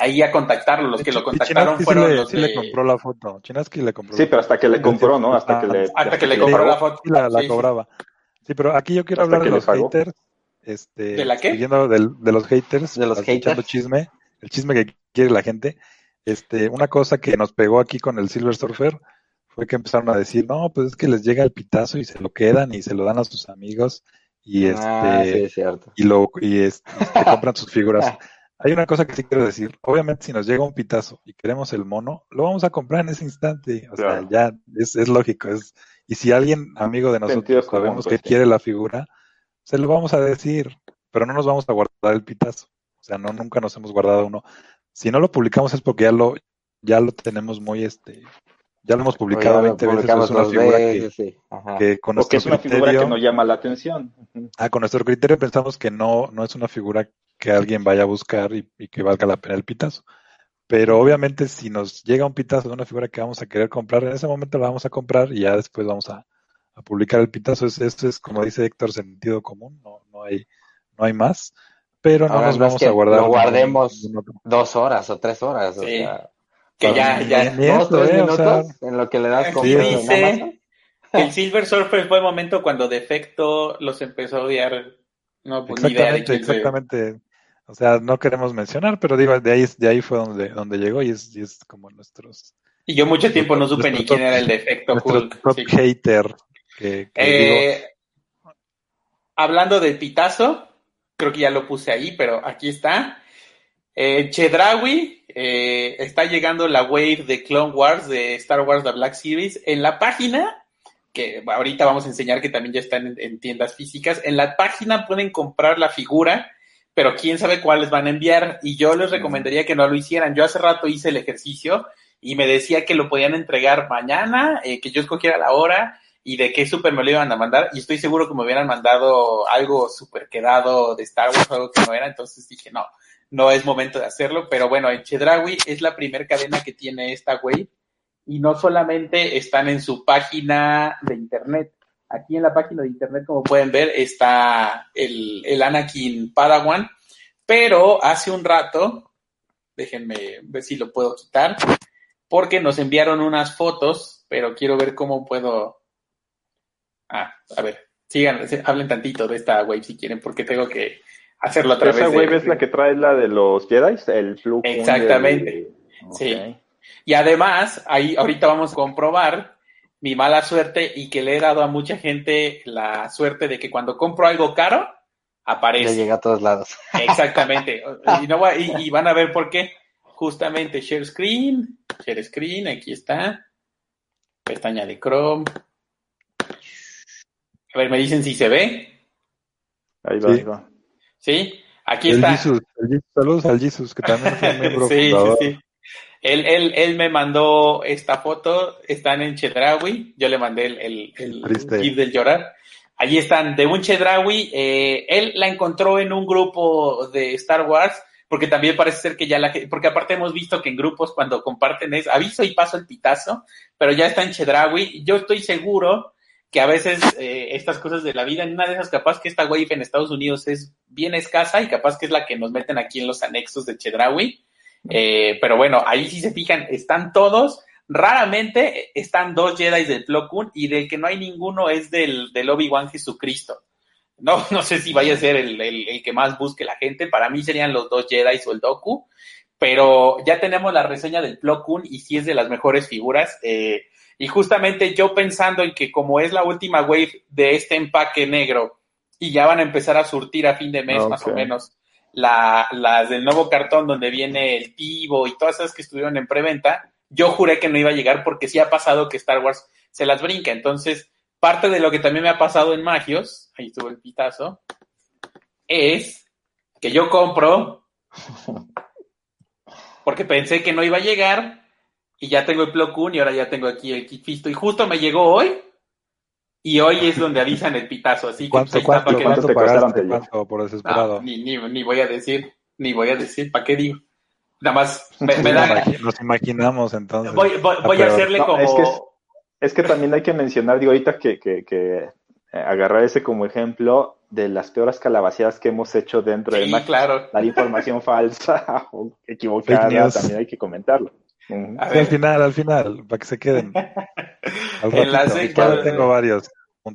ahí a contactarlo. Los que lo contactaron Chinaski fueron sí le, los sí de... le compró la foto. Chinaski le compró. Sí, pero hasta que le compró, ¿no? Hasta que le, Hasta que le compró la foto. Sí, la, la Sí, cobraba. Sí, pero aquí yo quiero Hasta hablar de los pagó. haters. Este, ¿De la qué? Siguiendo del- de los haters. De los echando haters. chisme, el chisme que quiere la gente. Este, una cosa que nos pegó aquí con el Silver Surfer fue que empezaron a decir, no, pues es que les llega el pitazo y se lo quedan y se lo dan a sus amigos y este, Ah, sí, es cierto. y lo y este, y se compran sus figuras. <laughs> Hay una cosa que sí quiero decir. Obviamente, si nos llega un pitazo y queremos el mono, lo vamos a comprar en ese instante. O Claro. sea, ya es, es lógico. Es, y si alguien, amigo de nosotros, sabemos pues, que sí. quiere la figura, se lo vamos a decir, pero no nos vamos a guardar el pitazo. O sea, no nunca nos hemos guardado uno. Si no lo publicamos es porque ya lo, ya lo tenemos muy, este, ya lo hemos publicado O ya lo 20 veces. Es una figura veces, sí. Que, que con Porque nuestro es una figura que no llama la atención. Ah, con nuestro criterio pensamos que no, no es una figura que alguien vaya a buscar y, y que valga la pena el pitazo. Pero obviamente si nos llega un pitazo de una figura que vamos a querer comprar, en ese momento la vamos a comprar y ya después vamos a, a publicar el pitazo. Es, esto es, como dice Héctor, sentido común, no, no hay, no hay más. Pero no Ahora nos no es vamos que a guardar. lo guardemos. Dos horas o tres horas, o Sí. sea, Que ya, ya. dos, eso, tres eh, o minutos sea, en lo que le das dice-. El Silver Surfer fue el momento cuando Defecto los empezó a odiar. No, pues ni idea de Exactamente, exactamente. O sea, no queremos mencionar, pero digo, de ahí, de ahí fue donde, donde llegó y es, y es como nuestros, Y yo mucho tiempo no supe ni quién top- era el Defecto nuestro Hulk. top sí. hater. Que, que digo, Eh, hablando del pitazo, creo que ya lo puse ahí, pero aquí está. Eh, Chedraui, eh, está llegando la wave de Clone Wars de Star Wars The Black Series en la página, que ahorita vamos a enseñar que también ya están en, en tiendas físicas. En la página pueden comprar la figura, pero quién sabe cuáles van a enviar. Y yo les recomendaría que no lo hicieran. Yo hace rato hice el ejercicio y me decía que lo podían entregar mañana, eh, que yo escogiera la hora y de qué súper me lo iban a mandar. Y estoy seguro que me hubieran mandado algo súper quedado de Star Wars, algo que no era. Entonces dije, no, no es momento de hacerlo. Pero bueno, en Chedraui es la primera cadena que tiene esta wave. Y no solamente están en su página de internet. Aquí en la página de internet, como pueden ver, está el, el Anakin Padawan. Pero hace un rato, déjenme ver si lo puedo quitar, porque nos enviaron unas fotos, pero quiero ver cómo puedo. Ah, a ver, sigan, hablen tantito de esta wave si quieren, porque tengo que hacerlo a través Esa de. wave es la que trae la de los Jedi, el Flu. Exactamente. Sí. Y además, ahí ahorita vamos a comprobar mi mala suerte y que le he dado a mucha gente la suerte de que cuando compro algo caro, Ya aparece. llega a todos lados. Exactamente. <laughs> Y, no va- y, y van a ver por qué. Justamente share screen, share screen, aquí está. Pestaña de Chrome. A ver, me dicen si se ve. Ahí va, Sí. ahí va. ¿Sí? Aquí el está. Jesus, el Jesus, saludos al Jesus, que también fue <laughs> miembro sí, sí, fundador. sí. Él, él, él me mandó esta foto, están en Chedraui, yo le mandé el, el, el gif del llorar. Allí están, de un Chedraui, eh, él la encontró en un grupo de Star Wars, porque también parece ser que ya la porque aparte hemos visto que en grupos cuando comparten es aviso y paso el pitazo, pero ya está en Chedraui. Yo estoy seguro que a veces eh, estas cosas de la vida, en una de esas capaz que esta wave en Estados Unidos es bien escasa y capaz que es la que nos meten aquí en los anexos de Chedraui. Eh, pero bueno, ahí si se fijan, están todos. Raramente están dos Jedi del Plo Koon y del que no hay ninguno es del, del Obi-Wan Jesucristo. No, <laughs> no sé si vaya a ser el, el, el que más busque la gente. Para mí serían los dos Jedi o el Doku. Pero ya tenemos la reseña del Plo Koon y sí es de las mejores figuras. Eh, y justamente yo pensando en que como es la última wave de este empaque negro y ya van a empezar a surtir a fin de mes más o menos la, las del nuevo cartón donde viene el Tivo y todas esas que estuvieron en preventa, yo juré que no iba a llegar porque sí ha pasado que Star Wars se las brinca. Entonces, parte de lo que también me ha pasado en Magios, ahí estuvo el pitazo, es que yo compro <laughs> porque pensé que no iba a llegar y ya tengo el Plo Koon y ahora ya tengo aquí el Kit Fisto y justo me llegó hoy y hoy es donde avisan el pitazo, así que pues, ¿Cuánto, está cuánto, para que ¿Cuánto te pagaste? Por no, desesperado? ni, ni, ni voy a decir, ni voy a decir, ¿para qué digo? Nada más me, me Nos da Nos imaginamos entonces. voy, voy, voy a hacerle No, como es que es- Es que también hay que mencionar, digo, ahorita que, que, que eh, agarrar ese como ejemplo de las peores calabaceadas que hemos hecho dentro de sí, Mac. claro. Dar información falsa <laughs> o equivocada, también hay que comentarlo. Sí, al final, al final, para que se queden. <laughs> Al En la Todavía tengo varios.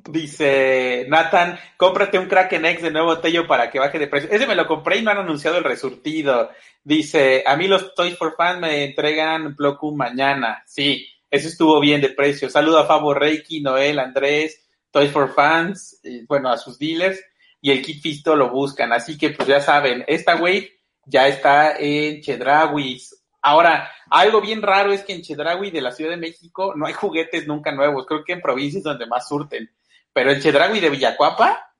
Dice Nathan, cómprate un Kraken X de nuevo Tello para que baje de precio. Ese me lo compré y no han anunciado el resurtido. Dice, a mí los Toys for Fans me entregan Plo Koon mañana. Sí, eso estuvo bien de precio. Saludo a Fabo Reiki, Noel, Andrés, Toys for Fans, y, bueno, a sus dealers. Y el Kit Fisto lo buscan. Así que pues ya saben, esta wave ya está en Chedrawis. Ahora, algo bien raro es que en Chedraui de la Ciudad de México no hay juguetes nunca nuevos. Creo que en provincias donde más surten. Pero en Chedraui de Villacuapa,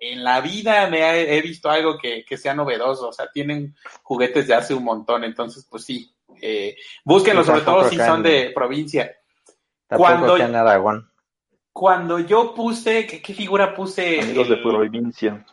en la vida me ha- he visto algo que, que sea novedoso. O sea, tienen juguetes de hace un montón. Entonces, pues sí. Eh, búsquenlos, sobre todo si son en- de provincia. Cuando- en Aragón. Cuando yo puse, ¿qué, qué figura puse? Amigos de El- provincia.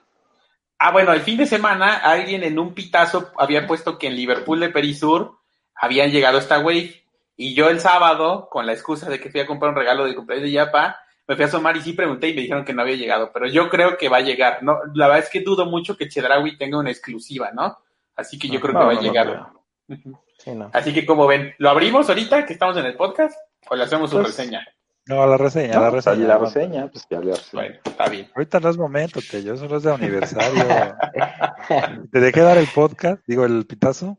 Ah, bueno, el fin de semana alguien en un pitazo había puesto que en Liverpool de Perisur habían llegado esta wave. Y yo el sábado, con la excusa de que fui a comprar un regalo de cumpleaños de Yapa, me fui a asomar y sí pregunté y me dijeron que no había llegado. Pero yo creo que va a llegar. No, la verdad es que dudo mucho que Chedraui tenga una exclusiva, ¿no? Así que yo creo No, que va a no llegar. Sí. Así que como ven, ¿lo abrimos ahorita que estamos en el podcast? ¿O le hacemos su Pues, reseña? No, la reseña, No, la pues, reseña. la reseña, pues ya le reseña. Bueno, está bien. Ahorita no es momento, te yo solo es de aniversario. <laughs> Te dejé dar el podcast, digo el pitazo.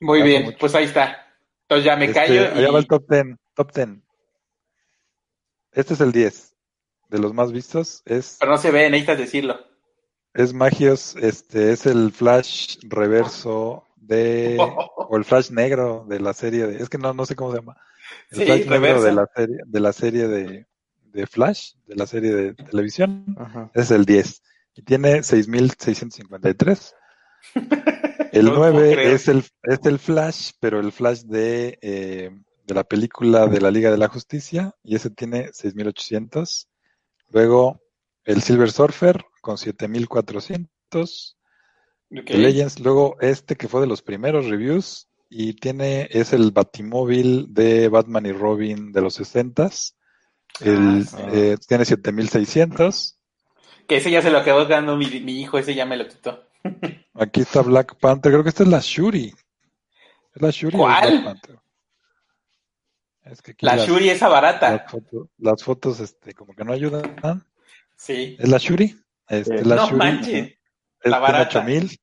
Muy bien, mucho. pues ahí está. Entonces ya me Este, callo Allá va el y... top 10, top 10. Este es el 10 de los más vistos. Es, Pero no se ve, necesitas decirlo. es Magios, este es el flash reverso de <laughs> o el flash negro de la serie de, es que no, no sé cómo se llama. El Sí, flash negro de la serie, de la serie de, de Flash, de la serie de televisión. Ajá. Es el 10. Y tiene 6.653. <laughs> El No lo puedo 9 creer. es el, es el Flash, pero el Flash de, eh, de la película de la Liga de la Justicia. Y ese tiene 6.800. Luego el Silver Surfer con 7.400. Ok. El Legends. Luego este que fue de los primeros reviews. Y tiene, es el Batimóvil de Batman y Robin de los 60s. El, Ah, sí. eh, tiene 7600. Que ese ya se lo quedó dando mi, mi hijo, ese ya me lo quitó. Aquí está Black Panther. Creo que esta es la Shuri. ¿Es la Shuri ¿Cuál? Black Panther? Es que aquí La las, Shuri esa barata. las fotos, las fotos, este, como que no ayudan. Sí. ¿Es la Shuri? Este, Sí. la no Shuri. manches. Es la tiene barata. 8000.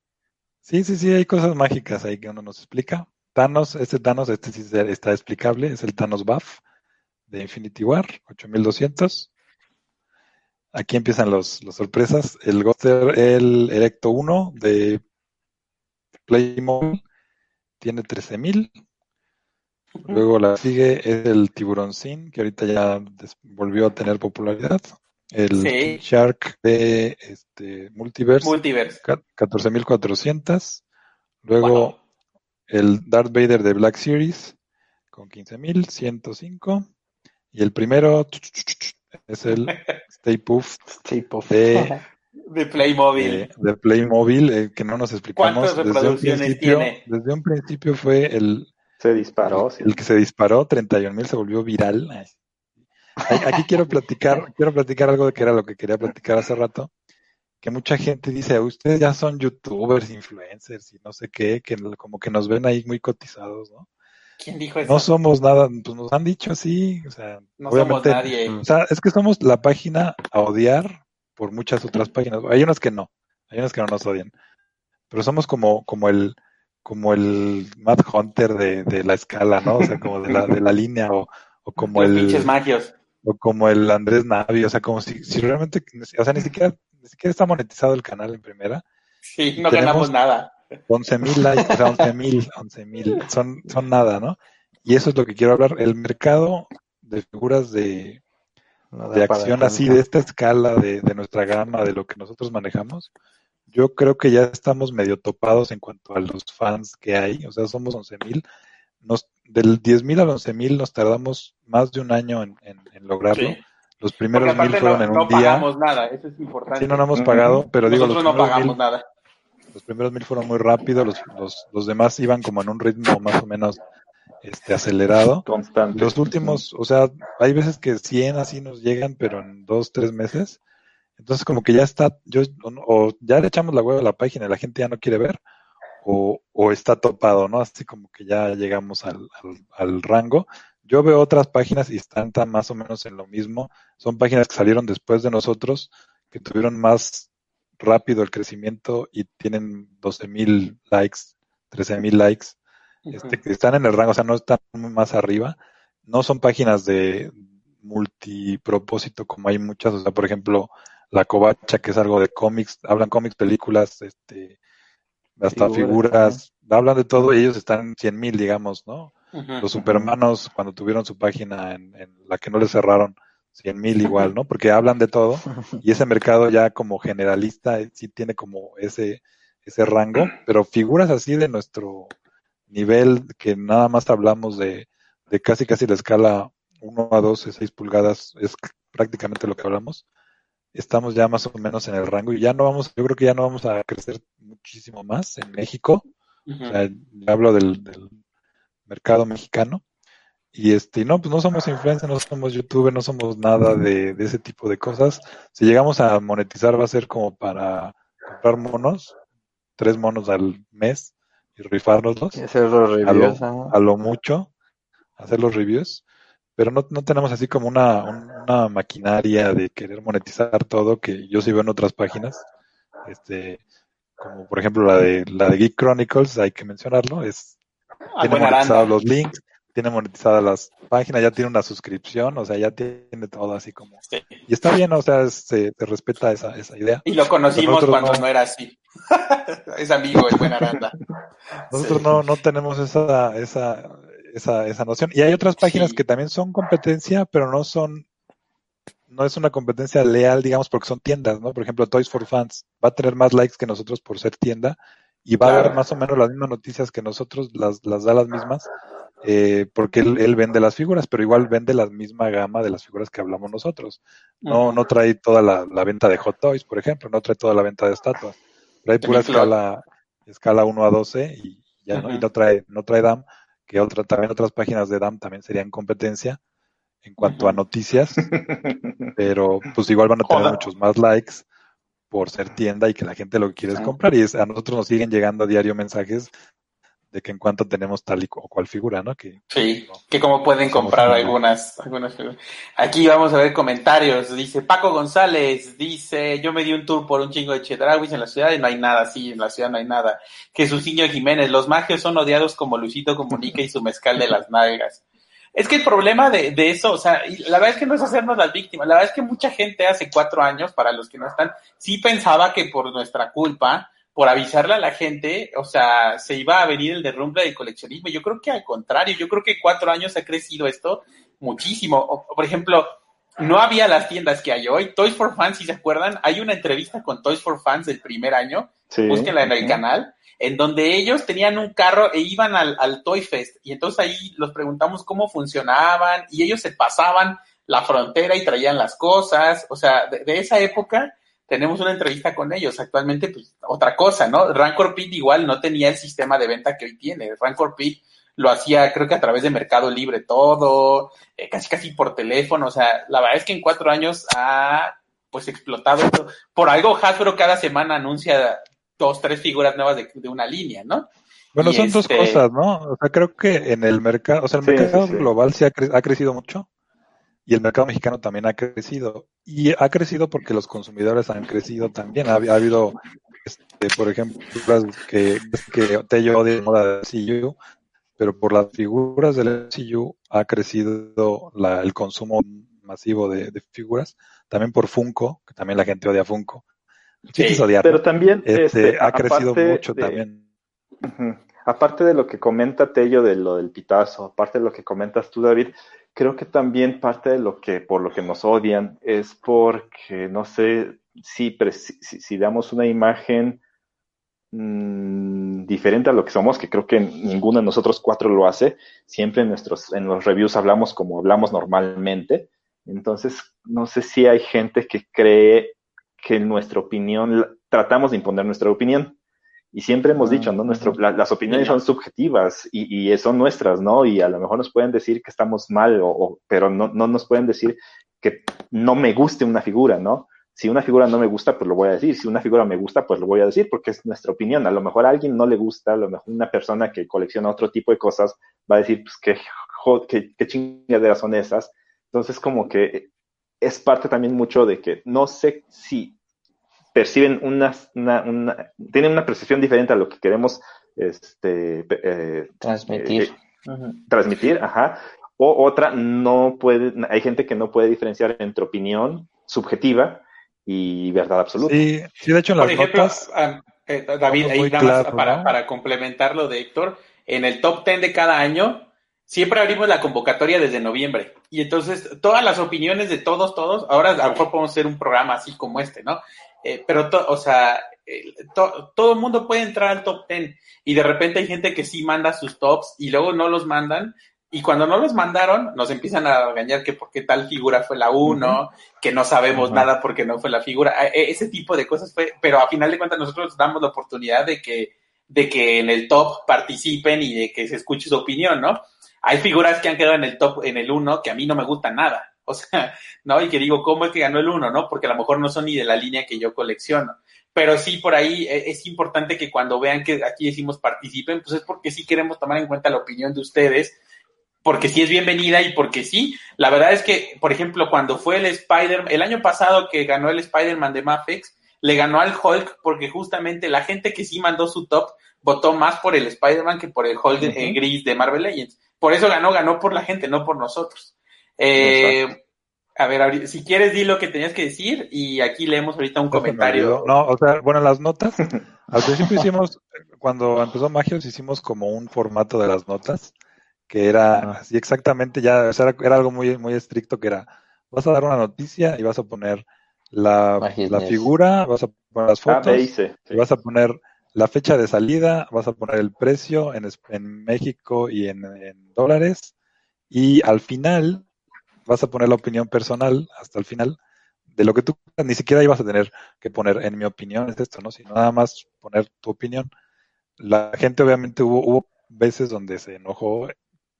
Sí, sí, sí, hay cosas mágicas ahí que uno nos explica. Thanos, este Thanos, este sí está explicable, es el Thanos Buff de Infinity War, 8200. Aquí empiezan los, las sorpresas. El Ghoster, el Erecto 1 de Playmobil, tiene 13000. Luego la sigue es el Tiburón Sin, que ahorita ya volvió a tener popularidad. El Sí. Shark de este, Multiverse, Multiverse. ca- 14.400. Luego Wow. el Darth Vader de Black Series con 15.105. Y el primero es el <laughs> Stay Puft Sí, pues. de, <laughs> De Playmobil. de, de Playmobil, eh, que no nos explicamos. ¿Cuántas Desde un, principio, tiene? desde un principio fue el, Se disparó. sí. el que se disparó, 31.000 se volvió viral. Aquí quiero platicar, <laughs> quiero platicar algo de que era lo que quería platicar hace rato, que mucha gente dice, ustedes ya son youtubers, influencers y no sé qué, que como que nos ven ahí muy cotizados, ¿no? ¿Quién dijo eso? No somos nada, pues nos han dicho así, o sea, No somos nadie. o sea, es que somos la página a odiar por muchas otras páginas. Hay unas que no, hay unas que no nos odian. Pero somos como, como el, como el Matt Hunter de, de la escala, ¿no? O sea, como de la, de la línea, o, o como Los el, pinches magios. o como el Andrés Navi, o sea, como si, si realmente, o sea, ni siquiera, ni siquiera está monetizado el canal en primera. Sí, no Tenemos- ganamos nada. 11 mil likes, o sea, 11 mil, 11 mil, son, son nada, ¿no? Y eso es lo que quiero hablar. El mercado de figuras de, No de acción así, de esta escala, de, de nuestra gama, de lo que nosotros manejamos, yo creo que ya estamos medio topados en cuanto a los fans que hay, o sea, somos 11 mil. Nos, del 10 mil al 11 mil nos tardamos más de un año en, en- en lograrlo. Sí. Los primeros mil fueron no, en no un día. pagamos nada, eso es importante. Sí, no, no hemos pagado, pero digo, los no primeros, pagamos mil, nada. los primeros mil fueron muy rápidos, los, los, los demás iban como en un ritmo más o menos este, acelerado. Constante. Los últimos, o sea, hay veces que 100 así nos llegan, pero en dos, tres meses. Entonces como que ya está, yo, o ya le echamos la hueva a la página y la gente ya no quiere ver, o, o está topado, ¿no? Así como que ya llegamos al, al, al rango. Yo veo otras páginas y están tan más o menos en lo mismo. Son páginas que salieron después de nosotros, que tuvieron más rápido el crecimiento y tienen 12 mil likes, 13 mil likes este, que están en el rango, o sea, no están más arriba. No son páginas de multipropósito como hay muchas, o sea, por ejemplo, La Covacha, que es algo de cómics, hablan cómics, películas, este, hasta Figuras, figuras, hablan de todo y ellos están en 100 mil, digamos, ¿no? Los Supermanos, cuando tuvieron su página en, en la que no les cerraron, 100 mil igual, ¿no? Porque hablan de todo y ese mercado ya como generalista eh, sí tiene como ese, ese rango, pero figuras así de nuestro nivel que nada más hablamos de, de casi casi la escala 1 a 12, 6 pulgadas, es prácticamente lo que hablamos. Estamos ya más o menos en el rango y ya no vamos, yo creo que ya no vamos a crecer muchísimo más en México. O sea, ya hablo del, del mercado mexicano. Y este, no, pues no somos influencers, no somos youtubers, no somos nada de, de ese tipo de cosas. Si llegamos a monetizar va a ser como para comprar monos, tres monos al mes y rifárnoslos Y hacer los a lo, reviews, ¿no? a lo mucho, hacer los reviews, pero no, no tenemos así como una, un- una maquinaria de querer monetizar todo que yo sí veo en otras páginas, este, como por ejemplo la de la de Geek Chronicles, hay que mencionarlo, es Ah, tiene monetizados los links, tiene monetizadas las páginas, ya tiene una suscripción, o sea, ya tiene todo así como Sí. y está bien, o sea, se, se respeta esa, esa idea. Y lo conocimos cuando no. no. era así. <laughs> es amigo, es buena aranda. Nosotros Sí. no, no tenemos esa, esa, esa, esa noción. Y hay otras páginas Sí. que también son competencia, pero no son, no es una competencia leal, digamos, porque son tiendas, ¿no? Por ejemplo, Toys for Fans va a tener más likes que nosotros por ser tienda y va a dar más o menos las mismas noticias que nosotros, las, las da las mismas, eh, porque él, él vende las figuras, pero igual vende la misma gama de las figuras que hablamos nosotros. No, no trae toda la, la venta de Hot Toys, por ejemplo, no trae toda la venta de estatuas. Trae pura escala, escala 1 a 12 y ya, ¿no? Y no trae, no trae DAM, que otra, también otras páginas de DAM también serían competencia en cuanto a noticias, <laughs> pero pues igual van a tener muchos más likes por ser tienda y que la gente lo que quiere es comprar y es- a nosotros nos siguen llegando a diario mensajes de que en cuanto tenemos tal y o cual figura, ¿no? Que Sí, no, que como pueden comprar un- algunas, algunas. Aquí vamos a ver comentarios. Dice Paco González, dice, yo me di un tour por un chingo de Chedrauis en la ciudad y no hay nada, sí, en la ciudad no hay nada. Niño Jiménez, los magios son odiados como Luisito Comunica y su mezcal de las nalgas. Es que el problema de, de eso, o sea, y la verdad es que no es hacernos las víctimas, la verdad es que mucha gente hace cuatro años, para los que no están, sí pensaba que por nuestra culpa, por avisarle a la gente, o sea, se iba a venir el derrumbe del coleccionismo. Yo creo que al contrario, yo creo que cuatro años ha crecido esto muchísimo. O, por ejemplo, no había las tiendas que hay hoy. Toys for Fans, si se acuerdan, hay una entrevista con Toys for Fans del primer año, Sí. búsquenla en el canal, en donde ellos tenían un carro e iban al, al Toy Fest. Y entonces ahí los preguntamos cómo funcionaban y ellos se pasaban la frontera y traían las cosas. O sea, de, de esa época tenemos una entrevista con ellos. Actualmente, pues, otra cosa, ¿no? Rancor Pit igual no tenía el sistema de venta que hoy tiene. Rancor Pit lo hacía, creo que a través de Mercado Libre todo, eh, casi casi por teléfono. O sea, la verdad es que en cuatro años ha, pues, explotado esto. Por algo Hasbro cada semana anuncia dos, tres figuras nuevas de, de una línea, ¿no? Bueno, Y son dos este- cosas, ¿no? O sea, creo que en el mercado, o sea, el Sí, mercado sí, sí. global sí ha, cre- ha crecido mucho, y el mercado mexicano también ha crecido. Y ha crecido porque los consumidores han crecido también. Ha, ha habido, este, por ejemplo, figuras que, que Tello odia la moda del MCU, pero por las figuras del MCU ha crecido la, el consumo masivo de, de, figuras. También por Funko, que también la gente odia Funko. Sí, pero también este, este, ha crecido mucho de, también. Uh -huh. Aparte de lo que comenta Tello de lo del pitazo, aparte de lo que comentas tú, David, creo que también parte de lo que, por lo que nos odian, es porque, no sé, si, si, damos una imagen mmm, diferente a lo que somos, que creo que ninguno de nosotros cuatro lo hace, siempre en, nuestros, en los reviews hablamos como hablamos normalmente, entonces no sé si hay gente que cree que nuestra opinión, tratamos de imponer nuestra opinión. Y siempre hemos dicho, ¿no? Nuestro, la, las opiniones son subjetivas y, y, son nuestras, ¿no? Y a lo mejor nos pueden decir que estamos mal, o, o, pero no, no nos pueden decir que no me guste una figura, ¿no? Si una figura no me gusta, pues lo voy a decir. Si una figura me gusta, pues lo voy a decir porque es nuestra opinión. A lo mejor a alguien no le gusta, a lo mejor una persona que colecciona otro tipo de cosas va a decir, pues, qué, qué, qué chingaderas son esas. Entonces, como que es parte también mucho de que no sé si perciben una, una, una, tienen una percepción diferente a lo que queremos este, eh, transmitir. Eh, uh -huh. Transmitir, ajá. O otra, no puede, hay gente que no puede diferenciar entre opinión subjetiva y verdad absoluta. Sí, sí de hecho en las Por ejemplo, notas... eh, David, ahí nada claro, más para, ¿no? para complementar lo de Héctor, en el top 10 de cada año, siempre abrimos la convocatoria desde noviembre. Y entonces, todas las opiniones de todos, todos, ahora a lo mejor podemos hacer un programa así como este, ¿no? Eh, pero, to, o sea, eh, to, todo el mundo puede entrar al top 10 y de repente hay gente que sí manda sus tops y luego no los mandan. Y cuando no los mandaron, nos empiezan a regañar que por qué tal figura fue la 1, uh -huh. que no sabemos uh -huh. nada porque no fue la figura. E, ese tipo de cosas fue, pero a final de cuentas nosotros damos la oportunidad de que, de que en el top participen y de que se escuche su opinión, ¿no? Hay figuras que han quedado en el top, en el 1, que a mí no me gustan nada. <laughs> O sea, ¿no? Y que digo, ¿cómo es que ganó el uno, no? Porque a lo mejor no son ni de la línea que yo colecciono. Pero sí, por ahí e, es importante que cuando vean que aquí decimos participen, pues es porque sí queremos tomar en cuenta la opinión de ustedes, porque sí es bienvenida y porque sí. La verdad es que, por ejemplo, cuando fue el Spider, el año pasado que ganó el Spider-Man de Mafex, le ganó al Hulk porque justamente la gente que sí mandó su top votó más por el Spider-Man que por el Hulk uh -huh. gris de Marvel Legends. Por eso ganó, ganó por la gente, no por nosotros. Eh, a ver, si quieres, di lo que tenías que decir y aquí leemos ahorita un comentario. No, o sea, bueno, las notas, <laughs> al principio hicimos, cuando empezó Magios, hicimos como un formato de las notas, que era así exactamente, ya, o sea, era, era, algo muy, muy estricto, que era, vas a dar una noticia y vas a poner la, la figura, vas a poner las fotos, ah, sí. y vas a poner la fecha de salida, vas a poner el precio en, en México y en, en dólares, y al final vas a poner la opinión personal hasta el final de lo que tú ni siquiera ibas a tener que poner en mi opinión es esto, ¿no? Sino nada más poner tu opinión. La gente obviamente hubo, hubo veces donde se enojó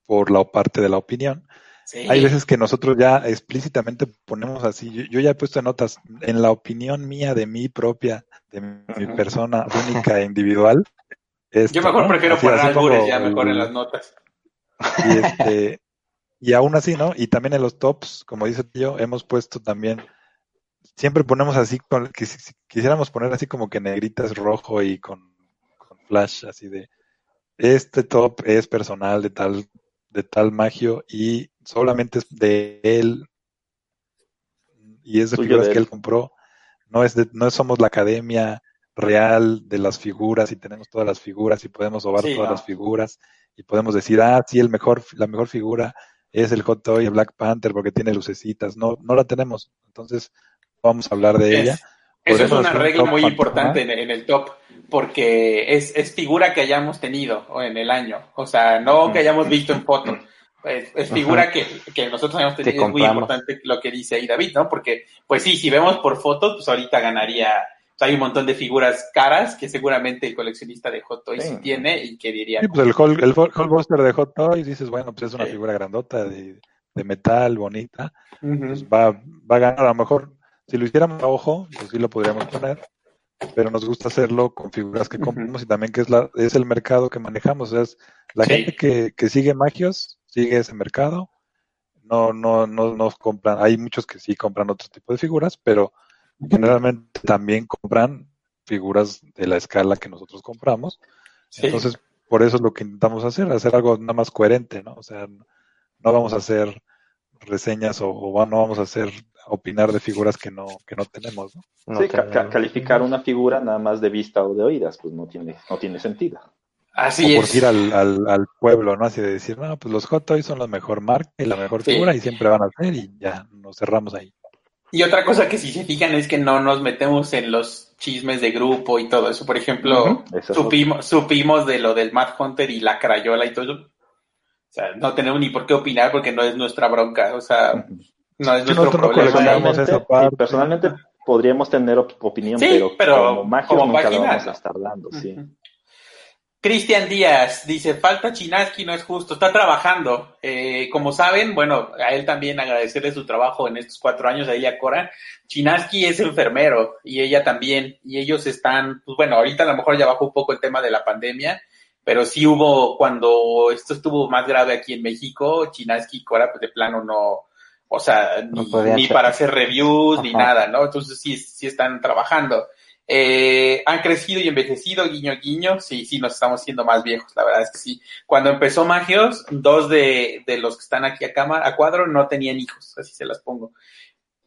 por la parte de la opinión. Sí. Hay veces que nosotros ya explícitamente ponemos así, yo, yo, ya he puesto notas en la opinión mía de mí propia, de mi, persona única e individual. Esto, yo mejor ¿no? prefiero así, poner así albures ya mejor en las notas. Y este, y aún así, ¿no? Y también en los tops, como dice yo, hemos puesto también, siempre ponemos así, con, quisiéramos poner así como que negritas rojo y con, con, flash, así de, este top es personal de tal, de tal magio y solamente es de él y es de Suyo figuras de que él compró, no es de, no somos la academia real de las figuras y tenemos todas las figuras y podemos sobar sí, todas no. las figuras y podemos decir, ah, sí, el mejor, la mejor figura es el Hot Toy Black Panther porque tiene lucecitas. No, no la tenemos. Entonces, vamos a hablar de es, ella. Eso es una regla muy importante en, en, el top, porque es, es, figura que hayamos tenido en el año. O sea, no que hayamos visto en foto. Es, es figura que, que, nosotros hayamos tenido. Es muy importante lo que dice ahí David, ¿no? Porque, pues sí, si vemos por fotos, pues ahorita ganaría hay un montón de figuras caras que seguramente el coleccionista de Hot Toys sí. tiene y que diría. Sí, pues el Hall, el Hall Buster de Hot Toys, dices, bueno, pues es una sí. figura grandota de, de metal, bonita. Uh -huh. pues va, va a ganar, a lo mejor, si lo hiciéramos a ojo, pues sí lo podríamos poner. Pero nos gusta hacerlo con figuras que compramos uh -huh. y también que es, la, es el mercado que manejamos. O sea, es la gente que, que sigue Magios, sigue ese mercado. no, no, no nos compran, hay muchos que sí compran otro tipo de figuras, pero generalmente también compran figuras de la escala que nosotros compramos. Sí. Entonces, por eso es lo que intentamos hacer, hacer algo nada más coherente, ¿no? O sea, no vamos a hacer reseñas o, o no vamos a hacer opinar de figuras que no, que no tenemos, ¿no? No sí, ca- tenemos- ca- calificar una figura nada más de vista o de oídas, pues no tiene, no tiene sentido. Así o por es. ir al, al, al pueblo, ¿no? Así de decir, no, pues los Hot Toys son la mejor marca y la mejor Sí. figura y siempre van a ser y ya nos cerramos ahí. Y otra cosa que si se fijan es que no nos metemos en los chismes de grupo y todo eso. Por ejemplo, Ujú, eso es supimos, supimos de lo del Mad Hunter y la Crayola y todo eso. O sea, no tenemos ni por qué opinar porque no es nuestra bronca. O sea, no es nuestro nosotros problema. Personalmente, esa parte. sí, personalmente podríamos tener op- opinión, Sí, pero, pero como como nunca página, lo vamos a estar dando, sí. Cristian Díaz dice, falta Chinaski, no es justo, está trabajando. Eh, como saben, bueno, a él también agradecerle su trabajo en estos cuatro años, a ella Cora. Chinaski es enfermero y ella también, y ellos están, pues bueno, ahorita a lo mejor ya bajó un poco el tema de la pandemia, pero sí hubo, cuando esto estuvo más grave aquí en México, Chinaski y Cora, pues de plano no, o sea, No ni, para hacer reviews, ni nada, ¿no? Entonces sí, sí están trabajando. Eh, han crecido y envejecido, guiño, guiño. Sí, sí, nos estamos haciendo más viejos, la verdad es que sí. Cuando empezó Magios, dos de, de los que están aquí a, cama, a cuadro no tenían hijos, así se las pongo.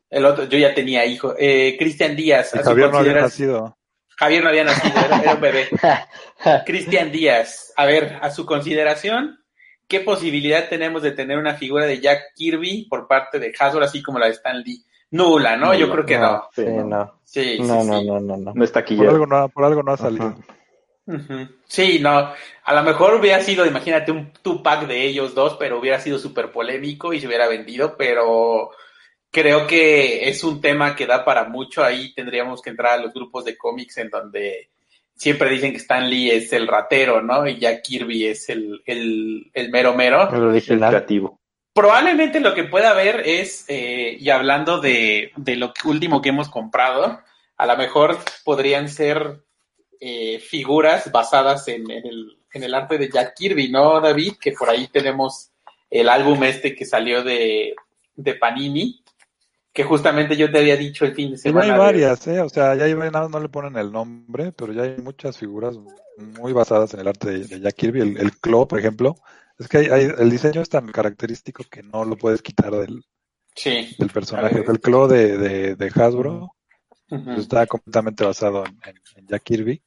El otro, yo ya tenía hijo. Eh, Cristian Díaz, Y ¿a su Javier no había nacido. Javier no había nacido, era, era un bebé. <laughs> Cristian Díaz, a ver, a su consideración, ¿qué posibilidad tenemos de tener una figura de Jack Kirby por parte de Hasbro, así como la de Stan Lee? Nula, ¿no? Yo creo que no. Sí, no. no. Sí, No, sí, no, sí. no, no, no. No está aquí Por algo no, ha- por algo no ha salido. Ajá. Sí, no, a lo mejor hubiera sido, imagínate, un two-pack de ellos dos, pero hubiera sido súper polémico y se hubiera vendido, pero creo que es un tema que da para mucho. Ahí tendríamos que entrar a los grupos de cómics en donde siempre dicen que Stan Lee es el ratero, ¿no? Y Jack Kirby es el, el, el mero mero. El El original. creativo. Probablemente lo que pueda haber es, eh, y hablando de, de lo último que hemos comprado, a lo mejor podrían ser eh, figuras basadas en, en el, en el arte de Jack Kirby, ¿no, David? Que por ahí tenemos el álbum este que salió de, de Panini, que justamente yo te había dicho el fin de Y ya semana. hay varias, ¿eh? O sea, ya hay, más no le ponen el nombre, pero ya hay muchas figuras muy basadas en el arte de, de Jack Kirby. El, el Claw, por ejemplo, es que hay, hay- el diseño es tan característico que no lo puedes quitar del, Sí. del personaje. El Claw de, de, de Hasbro pues, está completamente basado en, en- en Jack Kirby.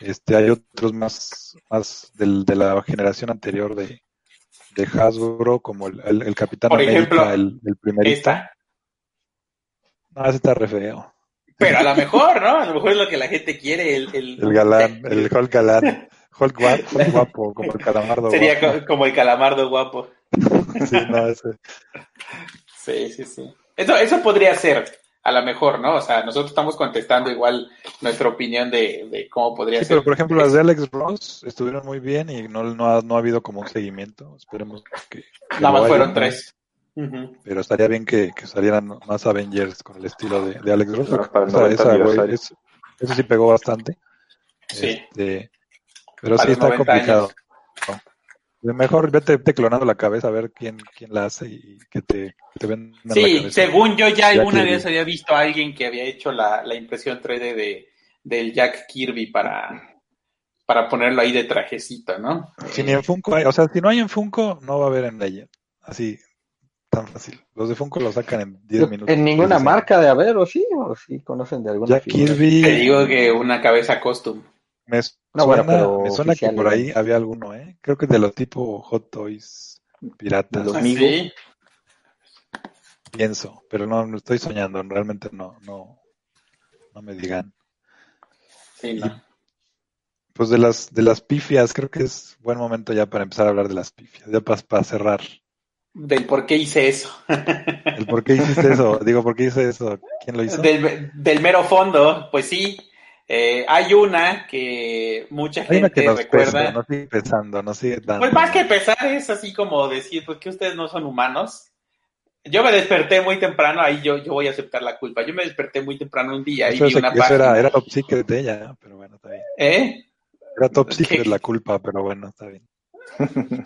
Este, hay otros más, más del, de la generación anterior de, de Hasbro, como el, el, el Capitán Por América, ejemplo, el, el primerito. Esta. No, ese está re feo. Pero a lo mejor, ¿no? A lo mejor es lo que la gente quiere. El, el, El galán, el Hulk galán, <laughs> Hulk guapo, Hulk guapo como el calamardo <laughs> Sería guapo. co- como el calamardo guapo. <laughs> Sí, no, ese. Sí, sí, sí. Eso, eso podría ser, a lo mejor, ¿no? O sea, nosotros estamos contestando igual nuestra opinión de, de cómo podría Sí, ser. pero por ejemplo las de Alex Ross estuvieron muy bien y no, no, ha, no ha habido como un seguimiento. Esperemos que... que Nada más fueron ¿no? tres. Pero estaría bien que, que salieran más Avengers con el estilo de, de Alex Ross. Claro, para el Esa- 90 esa, güey, aniversario. es- eso sí pegó bastante. Sí. Este, pero sí está 90 complicado. De Mejor vete, vete clonando la cabeza a ver quién, quién la hace y que te, que te la Sí, según yo ya alguna Kirby. vez había visto a alguien que había hecho la, la impresión 3D de, del Jack Kirby para, para ponerlo ahí de trajecito, ¿no? Si ni en Funko hay, o sea, si no hay en Funko, no va a haber en Legend. Así, tan fácil. Los de Funko lo sacan en 10 minutos. En ninguna marca de haber, ¿o sí? ¿O sí conocen de alguna Jack figura? Kirby. Te digo que una cabeza costume. Me No, suena, bueno, pero me suena que por ¿no? ahí había alguno, ¿eh? Creo que de los tipo Hot Toys piratas. Los ¿Ah, sí? Pienso, pero no, no estoy soñando, realmente no, no, no me digan. Sí, no. Pues de las, de las pifias, creo que es buen momento ya para empezar a hablar de las pifias, ya para, para cerrar. Del por qué hice eso. El por qué hiciste eso, digo, ¿por qué hice eso? ¿Quién lo hizo? Del, del mero fondo, pues sí. Eh, hay una que mucha Hay una gente que nos recuerda. pesa, no sigue pesando, no sigue dando. Pues más que pesar es así como decir, pues que ustedes no son humanos. Yo me desperté muy temprano, ahí yo, yo voy a aceptar la culpa. Yo me desperté muy temprano un día y Eso, vi eso- una eso página. era, era top secret de ella, pero bueno, está bien. ¿Eh? Era top secret ¿Qué? la culpa, pero bueno, está bien. <laughs>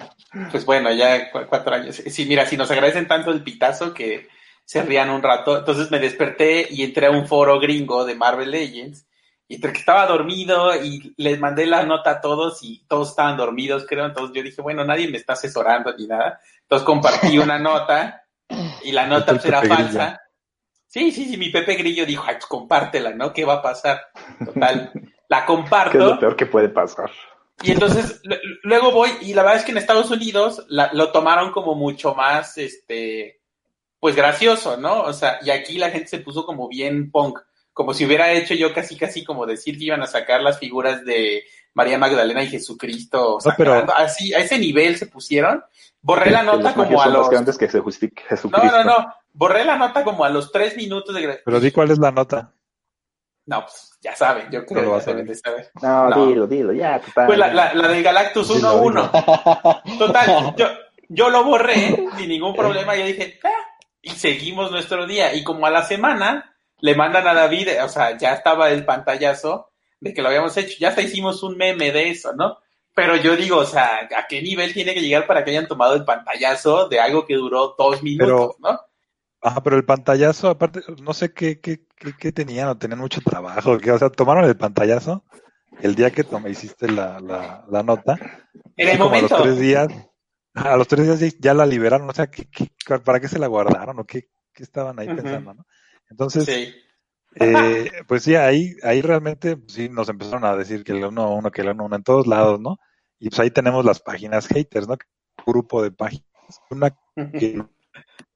Pues bueno, ya cuatro años. Sí, mira, si nos agradecen tanto el pitazo que se rían un rato. Entonces me desperté y entré a un foro gringo de Marvel Legends. Y entre que estaba dormido y les mandé la nota a todos y todos estaban dormidos, creo. Entonces yo dije, bueno, nadie me está asesorando ni nada. Entonces compartí <laughs> una nota y la nota pues, era falsa. Sí, sí, sí, mi Pepe Grillo dijo, ay, pues compártela, ¿no? ¿Qué va a pasar? Total, la comparto. <laughs> ¿Qué es lo peor que puede pasar? Y entonces luego voy, y la verdad es que en Estados Unidos lo tomaron como mucho más, este, pues gracioso, ¿no? O sea, y aquí la gente se puso como bien punk, como si hubiera hecho yo casi, casi como decir que iban a sacar las figuras de María Magdalena y Jesucristo, o pero... así, a ese nivel se pusieron. Borré la nota como a los... que se No, no, no borré la nota como a los tres minutos de Pero di cuál es la nota. No, pues ya saben, yo creo que deben de saber. No, dilo, dilo, ya, total. Pues la, la, la del Galactus 1-1. Total, yo, yo lo borré sin ningún problema y yo dije, ah", y seguimos nuestro día. Y como a la semana le mandan a David, o sea, ya estaba el pantallazo de que lo habíamos hecho, ya hasta hicimos un meme de eso, ¿no? Pero yo digo, o sea, ¿a qué nivel tiene que llegar para que hayan tomado el pantallazo de algo que duró dos minutos, ¿no? Ajá, pero el pantallazo, aparte, no sé qué, qué, qué, tenían, o tenían mucho trabajo, o sea, tomaron el pantallazo el día que tome, hiciste la, la, la nota. En el momento. A los tres días, a los tres días ya la liberaron, o sea, ¿qué, qué, para qué se la guardaron o qué, qué estaban ahí pensando, no? Entonces, eh, pues sí, ahí, ahí realmente pues sí nos empezaron a decir que el uno uno, que el uno uno en todos lados, ¿no? Y pues ahí tenemos las páginas haters, ¿no? grupo de páginas. Una que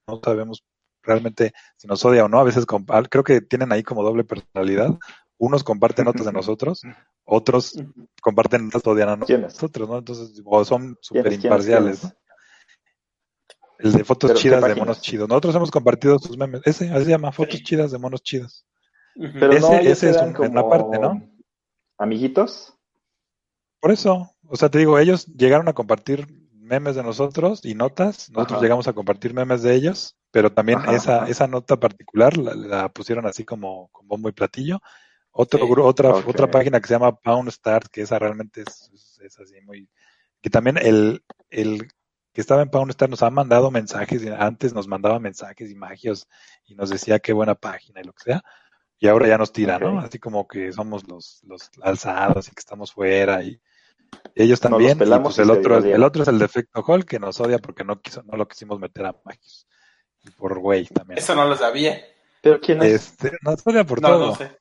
no sabemos realmente si nos odia o no, a veces creo que tienen ahí como doble personalidad. Unos comparten notas de nosotros, otros comparten notas odian a nosotros, ¿no? Entonces, o son súper imparciales. El de fotos chidas de monos chidos. Nosotros hemos compartido sus memes. Ese, así se llama, fotos chidas de monos chidos. Pero ese, ese es una parte, ¿no? ¿Amiguitos? Por eso, o sea, te digo, ellos llegaron a compartir memes de nosotros y notas. Nosotros llegamos a compartir memes de ellos pero también esa, esa nota particular la, pusieron así como con bombo y platillo. Otro, otra, otra página que se llama Pound Start, que esa realmente es, es, así muy... Que también el, el que estaba en Pound Start nos ha mandado mensajes, antes nos mandaba mensajes y magios y nos decía qué buena página y lo que sea, y ahora ya nos tira, ¿no? Así como que somos los, los alzados y que estamos fuera y, ellos también. y pues el otro, el otro es el defecto Hall que nos odia porque no quiso, no lo quisimos meter a magios por güey también. Eso no lo sabía. ¿Pero quién es? Este, no, por todo. No sé.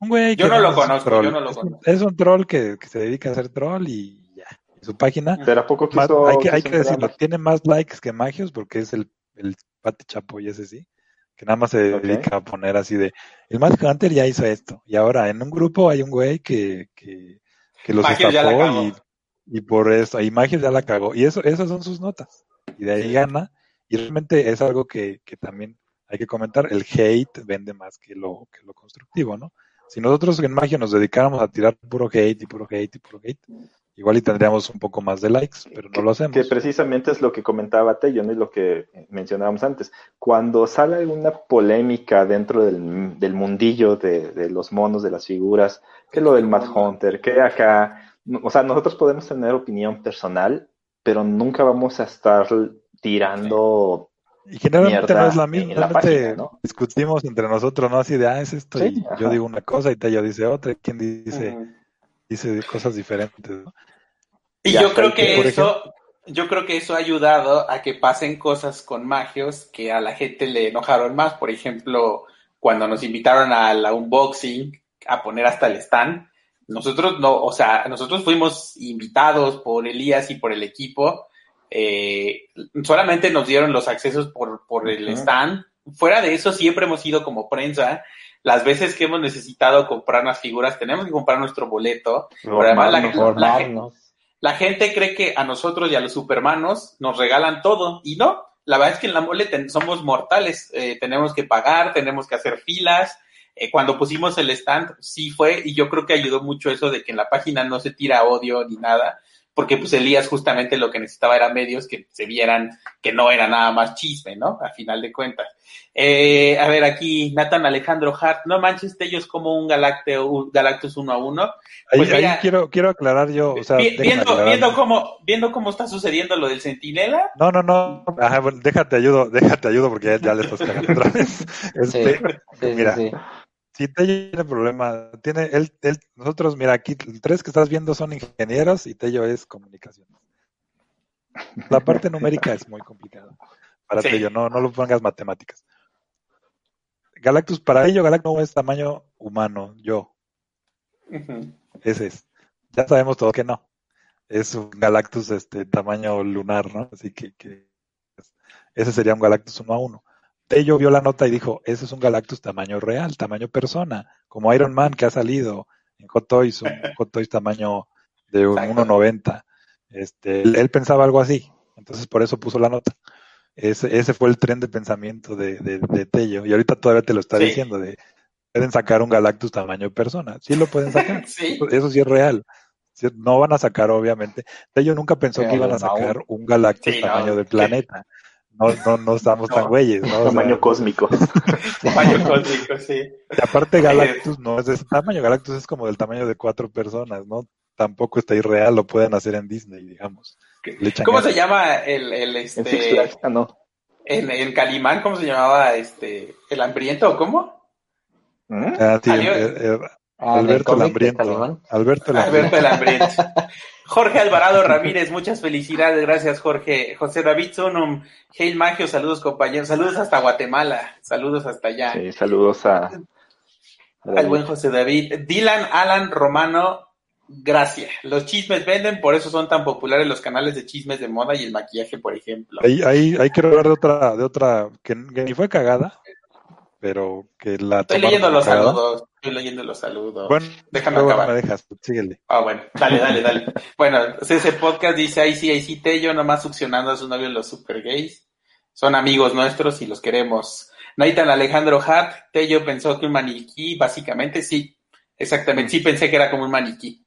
Un güey yo no lo conozco, yo no lo es, conozco. Es un troll que, que, se dedica a hacer troll y. Su página. Pero a poco quiso, hay que, hay que decirlo, tiene más likes que Magios porque es el, el Pati Chapo y ese sí. Que nada más se dedica a poner así de. El Magic Hunter ya hizo esto. Y ahora en un grupo hay un güey que, que, que los estafó y, y por eso. Y Magios ya la cagó. Y eso, esas son sus notas. Y de ahí gana y realmente es algo que, que también hay que comentar, el hate vende más que lo, que lo constructivo, ¿no? Si nosotros en Magia nos dedicáramos a tirar puro hate y puro hate y puro hate, igual y tendríamos un poco más de likes, pero no lo hacemos. Que precisamente es lo que comentaba Tello, ¿no? Y lo que mencionábamos antes. Cuando sale alguna polémica dentro del, del mundillo de, de, los monos, de las figuras, que lo del Mad Hunter, que acá, o sea, nosotros podemos tener opinión personal, pero nunca vamos a estar tirando. Y generalmente no es la misma, discutimos entre nosotros, ¿no? Así de, ah, es esto, y yo digo una cosa y Tello dice otra, y quien dice, dice cosas diferentes, Y yo creo que, eso, yo creo que eso ha ayudado a que pasen cosas con magios que a la gente le enojaron más. Por ejemplo, cuando nos invitaron a la unboxing a poner hasta el stand, nosotros no, o sea, nosotros fuimos invitados por Elías y por el equipo eh, solamente nos dieron los accesos por, por el stand. Fuera de eso, siempre hemos ido como prensa. Las veces que hemos necesitado comprar las figuras, tenemos que comprar nuestro boleto. además, la, gente cree que a nosotros y a los supermanos nos regalan todo. Y no, la verdad es que en la mole somos mortales. Eh, tenemos que pagar, tenemos que hacer filas. Eh, cuando pusimos el stand, sí fue, y yo creo que ayudó mucho eso de que en la página no se tira odio ni nada, porque pues Elías justamente lo que necesitaba era medios que se vieran que no era nada más chisme, ¿no? A final de cuentas. Eh, a ver, aquí Nathan Alejandro Hart, no manches, ellos como un, Galacteo, un Galactus uno a uno. Pues ahí, quiero, quiero aclarar yo, o sea, viendo, viendo cómo, viendo cómo está sucediendo lo del Centinela. No, no, no, Ajá, bueno, déjate ayudo, déjate ayudo porque ya, le estás cagando otra vez. Este, mira, si Tello tiene problema, tiene él, él, nosotros, mira, aquí tres que estás viendo son ingenieros y Tello es comunicación. La parte numérica es muy complicada para Tello, no, no lo pongas matemáticas. Galactus, para ello, Galactus es tamaño humano, yo. Ese es. Ya sabemos todos que no. Es un Galactus este tamaño lunar, ¿no? Así que, que ese sería un Galactus uno a uno. Tello vio la nota y dijo, ese es un Galactus tamaño real, tamaño persona, como Iron Man que ha salido en Hot Toys, un <laughs> Hot Toys tamaño de 1.90. Este, él, pensaba algo así, entonces por eso puso la nota. Ese, ese fue el tren de pensamiento de, de, Tello. Y ahorita todavía te lo está diciendo, de pueden sacar un Galactus tamaño persona. Sí lo pueden sacar. <laughs> Eso, sí es real. No van a sacar, obviamente. Tello nunca pensó que iban a sacar un Galactus tamaño de planeta. No, no, no estamos tan güeyes, ¿no? Tamaño cósmico. <laughs> tamaño cósmico, sí. Y aparte Galactus no es de ese tamaño, Galactus es como del tamaño de cuatro personas, ¿no? Tampoco está irreal, lo pueden hacer en Disney, digamos. ¿Cómo se llama el, el este? Ah, no. En, el Calimán, ¿cómo se llamaba este? ¿El hambriento o cómo? ¿Mm? Ah, sí, ah, Alberto el Hambriento. Alberto Hambriento. <laughs> Jorge Alvarado Ramírez, muchas felicidades, gracias Jorge. José David Sunum, Heil Magio, saludos compañeros, saludos hasta Guatemala, saludos hasta allá. Sí, saludos a, al buen José David. Dylan Alan Romano, gracias. Los chismes venden, por eso son tan populares los canales de chismes de moda y el maquillaje, por ejemplo. Ahí, ahí, ahí quiero hablar de otra, de otra que, que ni fue cagada, pero que la Estoy leyendo los saludos, estoy leyendo los saludos. Bueno, déjame acabar. Me dejas, síguele. Ah, bueno, dale, dale, dale. <laughs> bueno, ese podcast dice, ahí sí, ahí sí, Tello, nomás succionando a sus novios los super gays. Son amigos nuestros y los queremos. Nathan Alejandro Hart, Tello pensó que un maniquí, básicamente, sí, exactamente, sí pensé que era como un maniquí.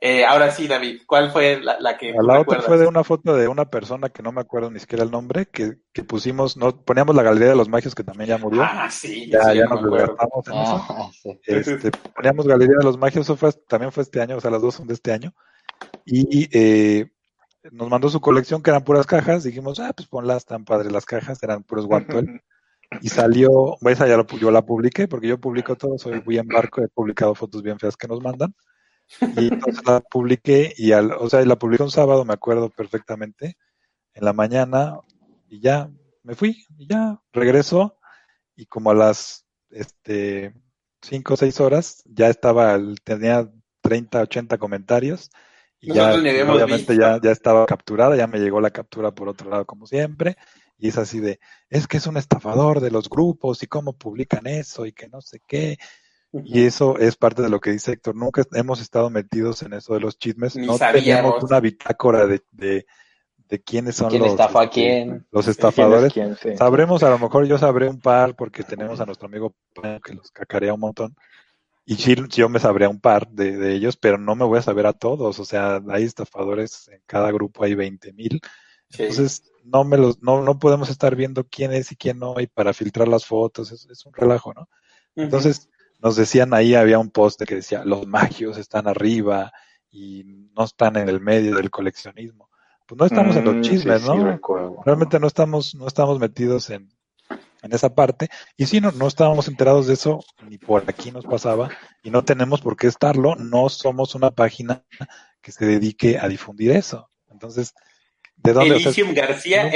Eh, ahora sí, David, ¿cuál fue la, la que... La otra fue de una foto de una persona que no me acuerdo ni siquiera el nombre, que, que pusimos, no, poníamos la galería de los magios que también ya murió. Ah, sí, ya, ya nos desgastamos en eso. Ah, <laughs> este, poníamos galería de los magios, eso fue, también fue este año, o sea, las dos son de este año. Y eh, nos mandó su colección que eran puras cajas, dijimos, ah, pues ponlas tan padres las cajas, eran puros guantuel. <laughs> y salió, esa ya lo, yo la publiqué, porque yo publico todo, soy muy en barco, he publicado fotos bien feas que nos mandan. Y entonces la publiqué y al, o sea, la publiqué un sábado, me acuerdo perfectamente, en la mañana y ya me fui y ya regreso y como a las este cinco o seis horas ya estaba, tenía 30, 80 comentarios y ya obviamente ya, ya estaba capturada, ya me llegó la captura por otro lado como siempre y es así de, es que es un estafador de los grupos y cómo publican eso y que no sé qué y eso es parte de lo que dice Héctor. Nunca hemos estado metidos en eso de los chismes. no tenemos una bitácora de, de, quiénes son ¿Quién los, estafa a quién? los estafadores. Sabremos, a lo mejor yo sabré un par porque tenemos a nuestro amigo que los cacarea un montón. Y yo me sabría un par de, de, ellos, pero no me voy a saber a todos. O sea, hay estafadores en cada grupo, hay 20 mil. Entonces, no, me los, no, no podemos estar viendo quién es y quién no, y para filtrar las fotos, es, es un relajo, ¿no? Entonces, nos decían ahí, había un post que decía, los magios están arriba y no están en el medio del coleccionismo. Pues no estamos en los mm, chismes, ¿no? Realmente no estamos, no estamos metidos en, en esa parte. Y si no, no estábamos enterados de eso, ni por aquí nos pasaba, y no tenemos por qué estarlo. No somos una página que se dedique a difundir eso. Entonces, ¿de dónde? Elysium García,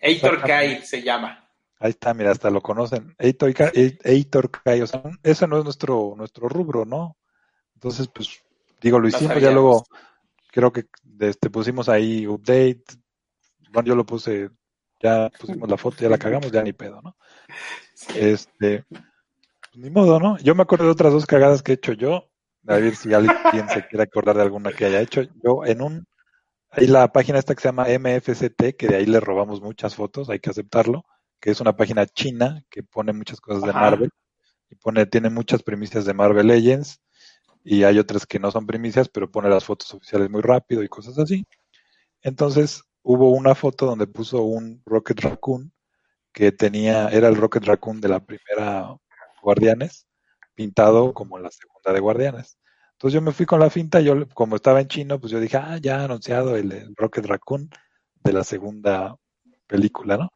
Eitor Kai, se llama. Ahí está, mira, hasta lo conocen. Eitor, Eitor Kai, o sea, ese no es nuestro, nuestro rubro, ¿no? Entonces, pues, digo, lo hicimos, ya luego creo que este, pusimos ahí update. Bueno, yo lo puse, ya pusimos la foto, ya la cagamos, ya ni pedo, ¿no? Este, ni modo, ¿no? Yo me acuerdo de otras dos cagadas que he hecho yo. A ver si alguien se quiere acordar de alguna que haya hecho. Yo en un, hay la página esta que se llama MFCT, que de ahí le robamos muchas fotos, hay que aceptarlo que es una página china que pone muchas cosas de Marvel y pone tiene muchas premisas de Marvel Legends y hay otras que no son primicias, pero pone las fotos oficiales muy rápido y cosas así. Entonces hubo una foto donde puso un Rocket Raccoon que tenía, era el Rocket Raccoon de la primera Guardianes, pintado como la segunda de Guardianes. Entonces yo me fui con la finta, yo como estaba en chino, pues yo dije, ah, ya ha anunciado el, el Rocket Raccoon de la segunda película, ¿no?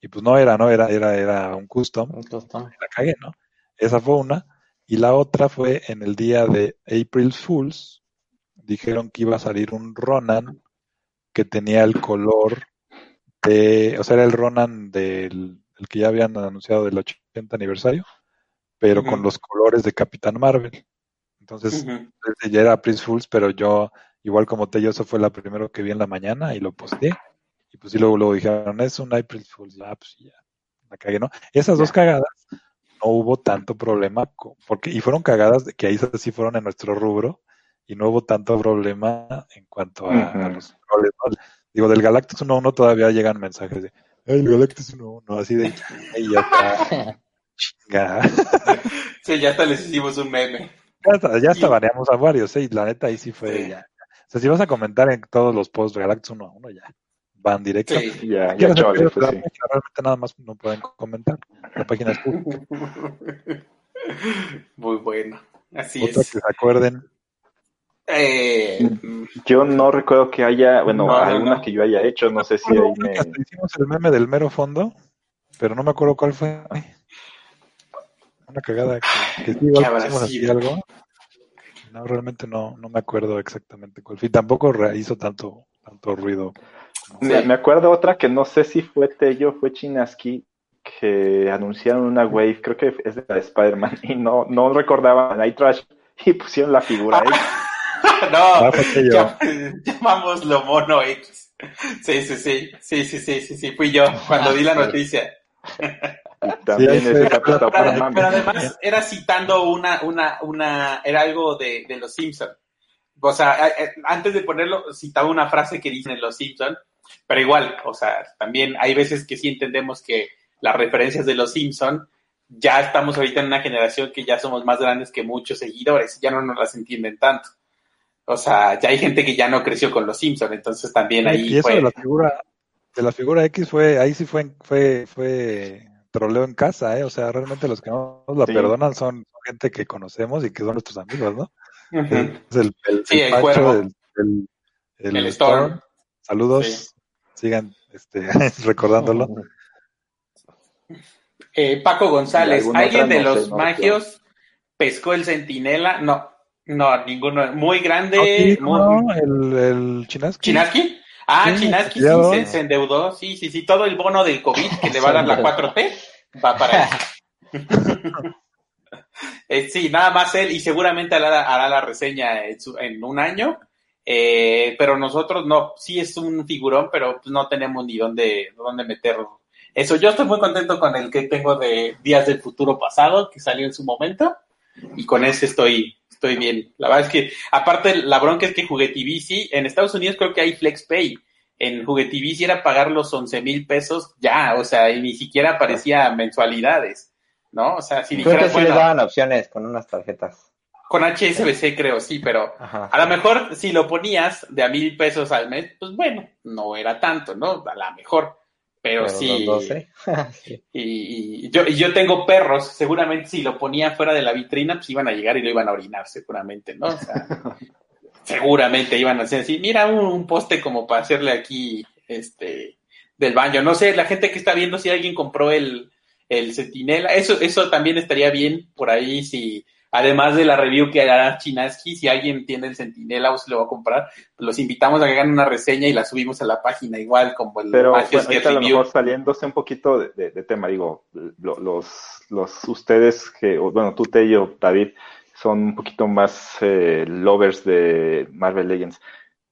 Y pues no era, ¿no? Era, era, era un custom. Un custom. La cagué, ¿no? Esa fue una. Y la otra fue en el día de April Fools. Dijeron que iba a salir un Ronan que tenía el color de, o sea, era el Ronan del el que ya habían anunciado del 80 aniversario, pero con los colores de Capitán Marvel. Entonces, Ujú. desde ya era April Fools, pero yo, igual como te, yo eso fue la primero que vi en la mañana y lo posté. Y pues sí, luego, luego dijeron, es un April Fools, ya, pues ya, la cagué, ¿no? Esas dos cagadas no hubo tanto problema, porque, y fueron cagadas que ahí sí fueron en nuestro rubro, y no hubo tanto problema en cuanto a, a Ujú. los roles, ¿no? Digo, del Galactus 1-1 todavía llegan mensajes de, "Ay, el Galactus 1-1, así de, "Ay, ya está, chinga". <laughs> Sí, ya hasta les hicimos un meme. Ya hasta, ya hasta Y- baneamos a varios, ¿eh? Y la neta ahí sí fue Sí. ya. O sea, si vas a comentar en todos los posts de Galactus 1 a 1, ya van directo. Sí. Chole, hacer pues sí. realmente nada más no pueden comentar. La página es <laughs> pública. Muy bueno. Así Otra es. que se acuerden. Eh, Yo no recuerdo que haya, bueno, No, alguna no. que yo haya hecho, no sé si ahí me... hicimos el meme del mero fondo, pero no me acuerdo cuál fue. Una cagada que, que sí, igual. No, realmente no, no me acuerdo exactamente cuál fue. Y tampoco hizo tanto, tanto ruido. Me, me acuerdo otra que no sé si fue Tello, fue Chinaski, que anunciaron una wave, creo que es de la de Spider-Man, y no, no recordaba Night Trash, y pusieron la figura ahí. <laughs> no, Ah, llam- llamámoslo Mono X. Sí, sí, sí, sí, sí, sí, sí, sí, fui yo cuando di la noticia. También ahí es Pero, para mami. pero además era citando una, una, una, era algo de, de los Simpson. O sea, a- a- antes de ponerlo, citaba una frase que dicen en los Simpson, pero igual, o sea, también hay veces que sí entendemos que las referencias de los Simpson, ya estamos ahorita en una generación que ya somos más grandes que muchos seguidores, ya no nos las entienden tanto. O sea, ya hay gente que ya no creció con los Simpson, entonces también ahí y eso fue. de la figura, de la figura X fue, ahí sí fue, fue, fue troleo en casa, eh. O sea, realmente los que no nos la Sí. perdonan son gente que conocemos y que son nuestros amigos, ¿no? Es el, el, Sí, el el, el, Storm. Saludos. Sí. Sigan este, <laughs> recordándolo. Eh, Paco ¿Y González, ¿alguien de No sé, los no magios pescó el centinela? No, no, ninguno. Muy grande. No, sí, muy- ¿cómo no? El, el Chinaski. ¿Chinaski? Ah, Sí, Chinaski sí, se, se endeudó. Sí, sí, sí. Todo el bono del COVID que le va a dar la 4T va para él. <laughs> <laughs> Eh, sí, nada más él y seguramente hará, hará la reseña en, su- en un año. Eh, pero nosotros no, sí es un figurón, pero pues no tenemos ni dónde, dónde meterlo. Eso, yo estoy muy contento con el que tengo de Días del Futuro Pasado, que salió en su momento, y con ese estoy, estoy bien. La verdad es que, aparte, la bronca es que Juguetivici, en Estados Unidos creo que hay FlexPay. En Juguetivici era pagar los 11 mil pesos ya, o sea, y ni siquiera aparecía mensualidades, ¿no? O sea, si Creo que les daban opciones con unas tarjetas. Con HSBC creo, sí, pero Ajá. a lo mejor si lo ponías de a mil pesos al mes, pues bueno, no era tanto, ¿no? A lo mejor, pero, Pero sí. los 12. <laughs> sí. Y, y yo, y yo tengo perros, seguramente si lo ponía fuera de la vitrina, pues iban a llegar y lo iban a orinar, seguramente, ¿no? O sea, <laughs> seguramente iban a hacer así, mira un, un poste como para hacerle aquí, este, del baño. No sé, la gente que está viendo si alguien compró el, el centinela, eso, eso también estaría bien por ahí si, además de la review que hará Chinaski, si alguien tiene el centinela o se lo va a comprar, pues los invitamos a que hagan una reseña y la subimos a la página igual como el Pero bueno, ahorita a lo mejor saliéndose un poquito de, de- de tema, digo, lo- los, los ustedes que, bueno, tú, Tello, David, son un poquito más eh, lovers de Marvel Legends.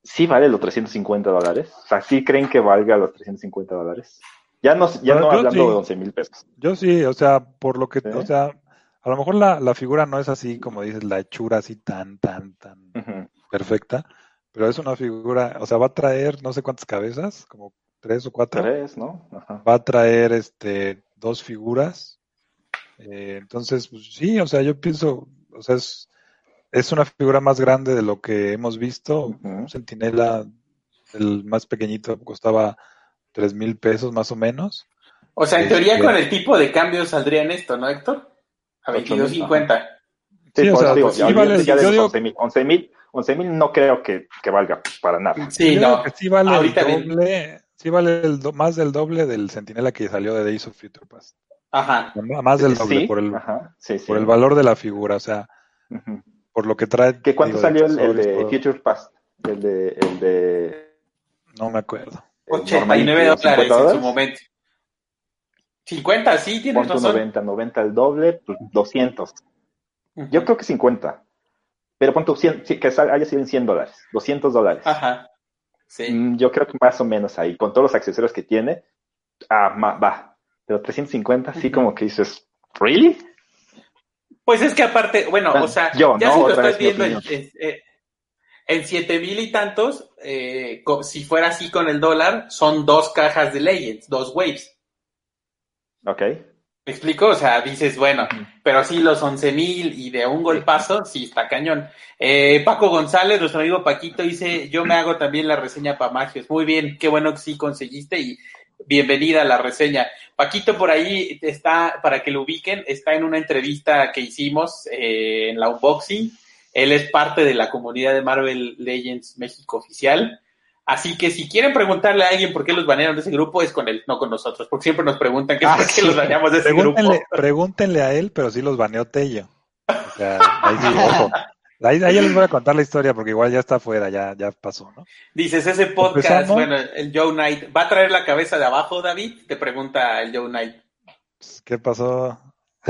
¿Sí vale los 350 dólares? O sea, ¿sí creen que valga los 350 dólares? Ya no, ya Bueno, no hablando sí. de 11 mil pesos. Yo sí, o sea, por lo que, o sea, a lo mejor la, la figura no es así, como dices, la hechura así tan, tan, tan perfecta, pero es una figura, o sea, va a traer no sé cuántas cabezas, como tres o cuatro. Tres, ¿no? Ajá. Va a traer este dos figuras. Eh, entonces, pues sí, o sea, yo pienso, o sea, es, es una figura más grande de lo que hemos visto. Un centinela, el más pequeñito, costaba tres mil pesos más o menos. O sea, en teoría con el tipo de cambio saldría en esto, ¿no, Héctor? A Ocho mil, 22.50. Sí, Sí, o por sea, eso digo, sí ya vale- olvídate ya de yo los digo- 11,000. 11,000 11,000 no creo que, que valga para nada. Sí, no. sí vale Ahorita el bien. doble, sí vale el do- más del doble del centinela que salió de Days of Future Past. Ajá. Más del doble Sí, por el, ajá, sí, sí. por el valor de la figura, o sea, Ujú. por lo que trae. ¿Qué cuánto digo, de salió el, el de todo. Future Past? El de, el de No me acuerdo. el 89 normalito, dólares 50 en su momento. 50, sí, tienes Pon tu razón. 90, 90 el doble, pues 200. Ujú. Yo creo que 50. Pero pon tu 100, sí, que haya sido en 100 dólares, 200 dólares. Ajá. Sí. Mm, Yo creo que más o menos ahí, con todos los accesorios que tiene, ah, va. Pero 350, sí como que dices, ¿really? Pues es que aparte, bueno, Bueno, o sea, yo, ya ¿no? si lo estás viendo en, eh, en siete mil y tantos, eh, si fuera así con el dólar, son dos cajas de Legends, dos waves. Ok. ¿Me explico? O sea, dices, bueno, pero sí los once mil y de un golpazo, sí está cañón. Eh, Paco González, nuestro amigo Paquito, dice, yo me hago también la reseña para Magios. Muy bien, qué bueno que sí conseguiste y bienvenida a la reseña. Paquito por ahí está, para que lo ubiquen, está en una entrevista que hicimos eh, en la unboxing. Él es parte de la comunidad de Marvel Legends México oficial. Así que si quieren preguntarle a alguien por qué los banearon de ese grupo, es con él, no con nosotros, porque siempre nos preguntan que Ah, por qué sí. los baneamos de ese grupo. Pregúntenle, a él, pero sí los baneó Tello. O sea, ahí sí, <laughs> ojo. Ahí, ahí ya les voy a contar la historia porque igual ya está afuera, ya, ya pasó, ¿no? Dices, ese podcast, Empezamos. bueno, el Joe Knight, ¿va a traer la cabeza de abajo, David? Te pregunta el Joe Knight. Pues, ¿Qué pasó? <laughs>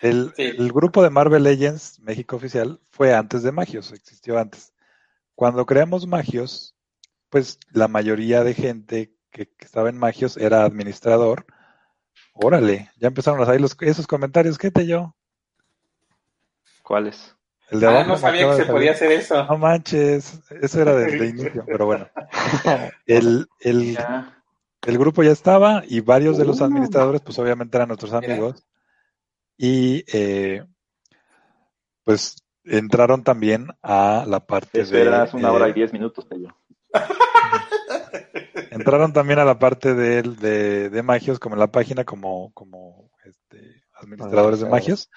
El, Sí. el grupo de Marvel Legends México Oficial fue antes de Magios, existió antes. Cuando creamos Magios, pues la mayoría de gente que, que estaba en Magios era administrador. Órale, ya empezaron a salir los, esos comentarios. ¿Qué te yo? ¿Cuáles? El de Ah, abajo no sabía que se podía hacer eso. No manches, eso era desde inicio, pero bueno. <laughs> El, el, el grupo ya estaba y varios de los Uh. administradores, pues obviamente eran nuestros amigos. Y eh, pues entraron también a la parte de... Esperas una hora y eh, diez minutos, Tello. <laughs> entraron también a la parte de, de, de Magios, como en la página, como, como este, administradores de Magios.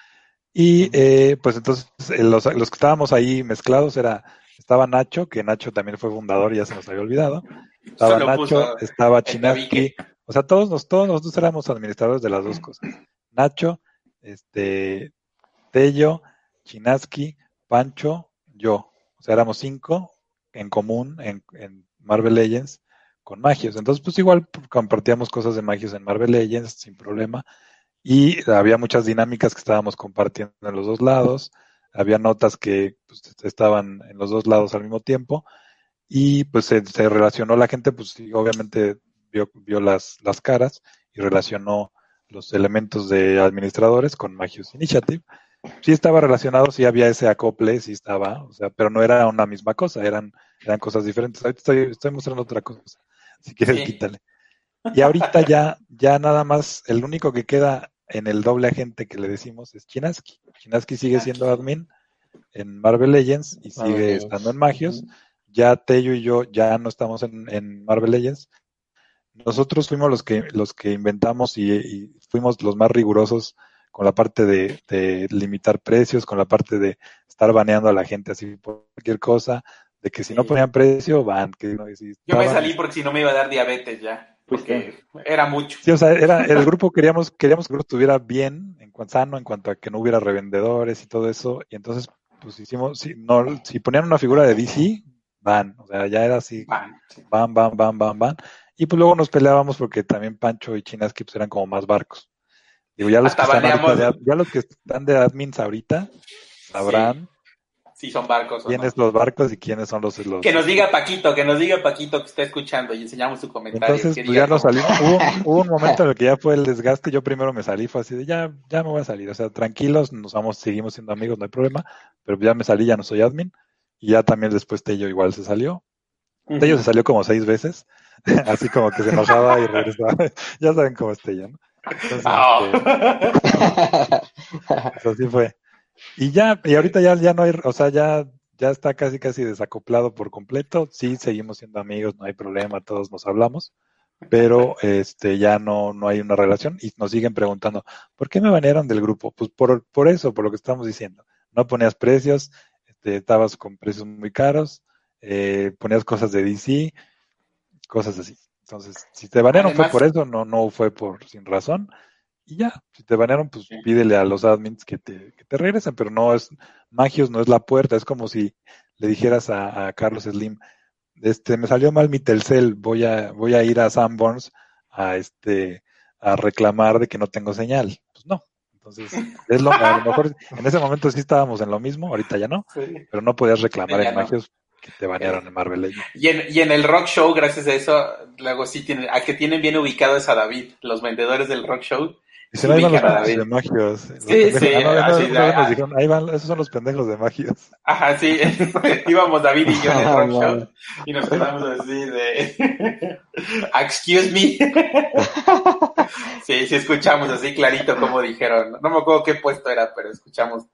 Y eh, pues entonces eh, los, los que estábamos ahí mezclados era, estaba Nacho, que Nacho también fue fundador, ya se nos había olvidado. Estaba Nacho, estaba Chinaski, o sea, todos, nos, todos nosotros éramos administradores de las dos cosas. Nacho, este, Tello, Chinaski, Pancho, yo. O sea, éramos cinco en común en, en Marvel Legends con Magios. Entonces, pues igual compartíamos cosas de Magios en Marvel Legends sin problema. Y había muchas dinámicas que estábamos compartiendo en los dos lados. Había notas que pues, estaban en los dos lados al mismo tiempo. Y pues se, relacionó la gente, pues obviamente vio, vio las, las caras y relacionó los elementos de administradores con Magios Initiative. Sí estaba relacionado, sí había ese acople, sí estaba, o sea, pero no era una misma cosa, eran, eran cosas diferentes. Ahorita estoy, estoy mostrando otra cosa. Si quieres, Sí. quítale. Y ahorita ya, ya nada más, el único que queda en el doble agente que le decimos es Chinaski. Chinaski sigue siendo admin en Marvel Legends y sigue estando en Magios. Ya Tello y yo ya no estamos en, en Marvel Legends. Nosotros fuimos los que, los que inventamos y, y fuimos los más rigurosos con la parte de, de limitar precios, con la parte de estar baneando a la gente así por cualquier cosa, de que si no ponían precio, van. Que, no, si Yo me salí porque si no me iba a dar diabetes ya. Porque era mucho. Sí, o sea, era, el grupo queríamos, queríamos que el grupo estuviera bien, en cuanto sano, en cuanto a que no hubiera revendedores y todo eso, y entonces, pues hicimos, si, no, si ponían una figura de DC, van, o sea, ya era así, sí. van, van, van, van, van, y pues luego nos peleábamos porque también Pancho y Chinaski pues eran como más barcos. Digo, ya los, que están ahorita ya los que están de admins ahorita sabrán Sí, son barcos. ¿o no? quiénes los barcos y quiénes son los, los Que nos diga Paquito, que nos diga Paquito que está escuchando y enseñamos su comentario. Entonces, pues ya nos cómo- salimos. Hubo, hubo un momento en el que ya fue el desgaste. Yo primero me salí, fue así de ya, ya me voy a salir. O sea, tranquilos, nos vamos, seguimos siendo amigos, no hay problema. Pero ya me salí, ya no soy admin. Y ya también después Tello igual se salió. Ujú. Tello se salió como seis veces. <laughs> así como que se enojaba y regresaba. <laughs> ya saben cómo es Tello, ¿no? Entonces, este, así fue. Y ya, y ahorita ya, ya no hay, o sea, ya, ya está casi casi desacoplado por completo. Sí, seguimos siendo amigos, no hay problema, todos nos hablamos, pero este ya no, no hay una relación y nos siguen preguntando, ¿por qué me banearon del grupo? Pues por, por eso, por lo que estamos diciendo. No ponías precios, este, estabas con precios muy caros, eh, ponías cosas de DC, cosas así. Entonces, si te banearon Además- fue por eso, no, no fue por sin razón. Y ya, si te banearon, pues Sí. pídele a los admins que te, que te regresen, pero no es, Magios no es la puerta, es como si le dijeras a, a Carlos Slim, este, me salió mal mi Telcel, voy a, voy a ir a Sanborns a este, a reclamar de que no tengo señal. Pues no. Entonces, es lo, a lo mejor en ese momento sí estábamos en lo mismo, ahorita ya no, Sí. pero no podías reclamar en no. Magios que te banearon en Marvel Legends. Y en, y en el rock show, gracias a eso, luego sí tienen, a que tienen bien ubicado es a David, los vendedores del rock show. Y se ahí van los pendejos de. Magios. Sí, sí, ah, no, no, ah. dijeron, ahí van, esos son los pendejos de Magios. Ajá, sí, <laughs> íbamos David y yo en el Ah, rock show y nos quedamos así de, <laughs> excuse me. <laughs> Sí, sí, escuchamos así clarito como dijeron. No me acuerdo qué puesto era, pero escuchamos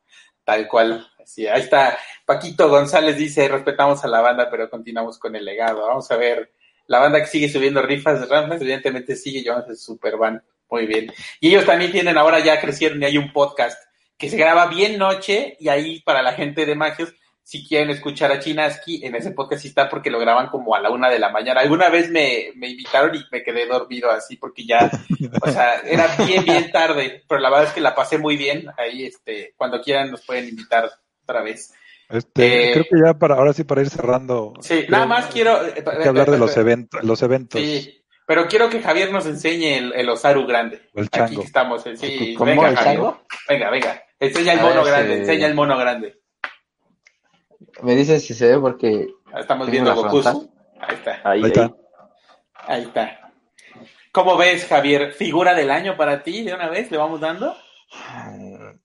tal cual. Así, ahí está. Paquito González dice, respetamos a la banda, pero continuamos con el legado. Vamos a ver. La banda que sigue subiendo rifas de Rampas, evidentemente sigue llevándose su super van. Muy bien. Y ellos también tienen, ahora ya crecieron y hay un podcast que se graba bien noche y ahí para la gente de Magios, si quieren escuchar a Chinaski, en ese podcast está porque lo graban como a la una de la mañana. Alguna vez me, me invitaron y me quedé dormido así porque ya, o sea, era bien, bien tarde, pero la verdad es que la pasé muy bien. Ahí, este, cuando quieran nos pueden invitar otra vez. Este, Eh, creo que ya para, ahora sí para ir cerrando. Sí, creo nada más quiero... eh, Hay que hablar de los eventos, los eventos. Sí, pero quiero que Javier nos enseñe el, el Osaru grande. El Aquí chango. estamos. eh, Sí, ¿Cómo venga, el Javier. chango? Venga, venga. Enseña el mono ver, grande, enseña el mono grande. Me dicen si se ve porque Estamos Tengo viendo Goku. Ahí está, Ahí, Ahí ahí. está. ahí está. ¿Cómo ves, Javier? ¿Figura del año para ti de una vez? ¿Le vamos dando?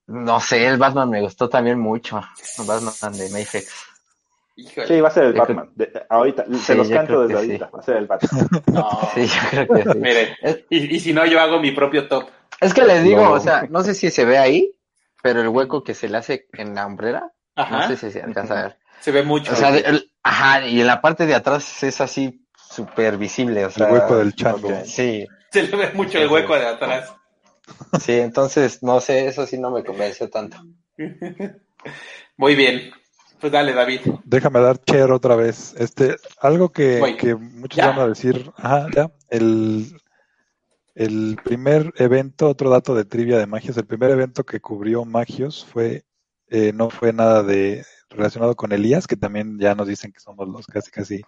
No sé, el Batman me gustó también mucho. El Batman de Mayfix. Híjole. Sí, va a ser el Yo creo- Batman. De- ahorita, Sí, se los canto desde sí. ahorita. Va a ser el Batman. <laughs> No. Sí, yo creo que sí. Mire, Es, y, y si no, yo hago mi propio top. es que les digo, No. o sea, no sé si se ve ahí, pero el hueco que se le hace en la hombrera, Ajá. no sé si se alcanza a ver. Se ve mucho. O sea, de- el- ajá, y en la parte de atrás es así súper visible, o sea, El hueco del chango. Sí, Se le ve mucho el hueco de atrás. Sí, entonces, no sé, eso sí no me convenció tanto. <laughs> Muy bien. Pues dale, David. Déjame dar share otra vez. Este, algo que, que muchos Ya. van a decir, ajá, ya, el, el primer evento, otro dato de trivia de Magios, el primer evento que cubrió Magios fue, eh, no fue nada de relacionado con Elías, que también ya nos dicen que somos los casi casi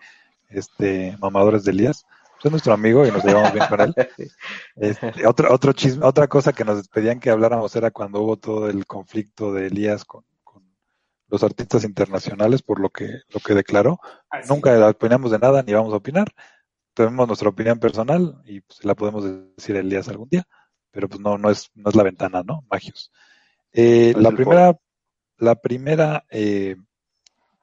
este mamadores de Elías. Es nuestro amigo y nos llevamos bien con él. <laughs> Este, otro, otro chisme, otra cosa que nos pedían que habláramos era cuando hubo todo el conflicto de Elías con, con los artistas internacionales por lo que, lo que declaró. Así. Nunca opinamos de nada ni vamos a opinar. Tenemos nuestra opinión personal y pues, la podemos decir a Elías algún día, pero pues no, no es, no es la ventana, ¿no? Magios. Eh, la primera, la primera eh,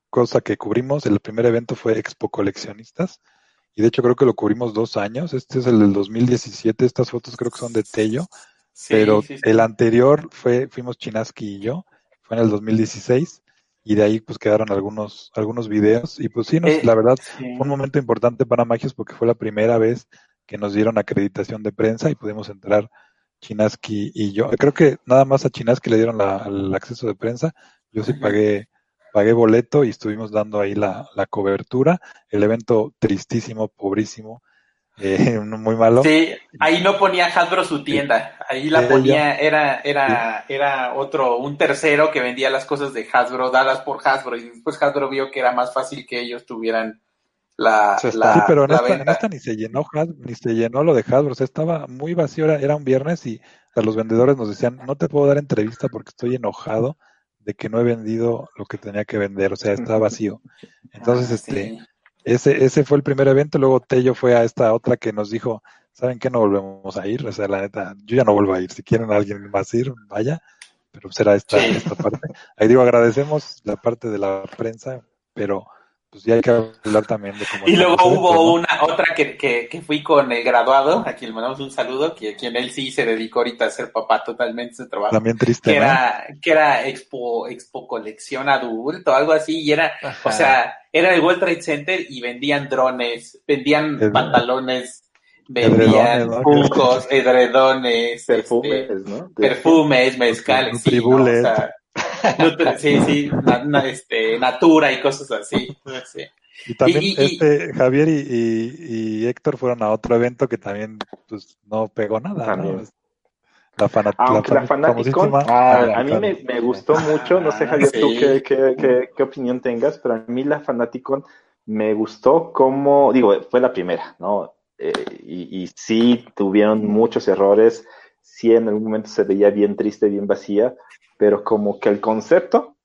cosa que cubrimos, el primer evento fue Expo Coleccionistas. Y de hecho creo que lo cubrimos dos años. Este es el del 2017. Estas fotos creo que son de Tello. Sí, pero sí, sí. el anterior fue, fuimos Chinaski y yo. Fue en el 2016. Y de ahí pues quedaron algunos, algunos videos. Y pues sí, nos- Eh, la verdad fue un momento importante para Magios porque fue la primera vez que nos dieron acreditación de prensa y pudimos entrar Chinaski y yo. Creo que nada más a Chinaski le dieron la- el acceso de prensa. Yo sí pagué, pagué boleto y estuvimos dando ahí la, la cobertura. El evento tristísimo, pobrísimo, <laughs> eh, muy malo. Sí, ahí no ponía Hasbro su tienda, ahí la ponía, era, era, era otro, un tercero que vendía las cosas de Hasbro dadas por Hasbro y después Hasbro vio que era más fácil que ellos tuvieran la, Sí, está. la, Sí, pero en la esta, en venta. esta ni se llenó ni se llenó lo de Hasbro, o sea, estaba muy vacío, era, era un viernes y a los vendedores nos decían, no te puedo dar entrevista porque estoy enojado de que no he vendido lo que tenía que vender, o sea, está <laughs> vacío. Entonces, Ah, este, sí. ese, ese fue el primer evento, luego Tello fue a esta otra que nos dijo, ¿saben qué? No volvemos a ir, o sea, la neta, yo ya no vuelvo a ir, si quieren alguien más ir, vaya, pero será esta, Sí. esta parte. Ahí digo, agradecemos la parte de la prensa, pero pues ya hay que hablar también de cómo... Y luego hubo ¿no? una otra que, que, que fui con el graduado, a quien le mandamos un saludo, que quien él sí se dedicó ahorita a ser papá totalmente su trabajo. También triste, que ¿no? era, que era expo, expo colección adulto, algo así, y era, Ajá. o sea, era el World Trade Center y vendían drones, vendían pantalones, vendían juncos, edredones, Perfumes, este, ¿no? perfumes, mezcal, sí, ¿no? o Nutribullet. sea, nutri- sí, sí, na- na- este, natura y cosas así, sí. Y también Y- y- este Javier y, y- y Héctor fueron a otro evento que también pues no pegó nada, ¿no? También. La, fanat Aunque la fan- Fanaticon, famosísima- Ah, a mí me, me gustó mucho, no sé Javier, tú qué, qué, qué opinión tengas, pero a mí la Fanaticon me gustó como, digo, fue la primera, ¿no? Eh, y, y sí tuvieron muchos errores, sí en algún momento se veía bien triste, bien vacía, pero como que el concepto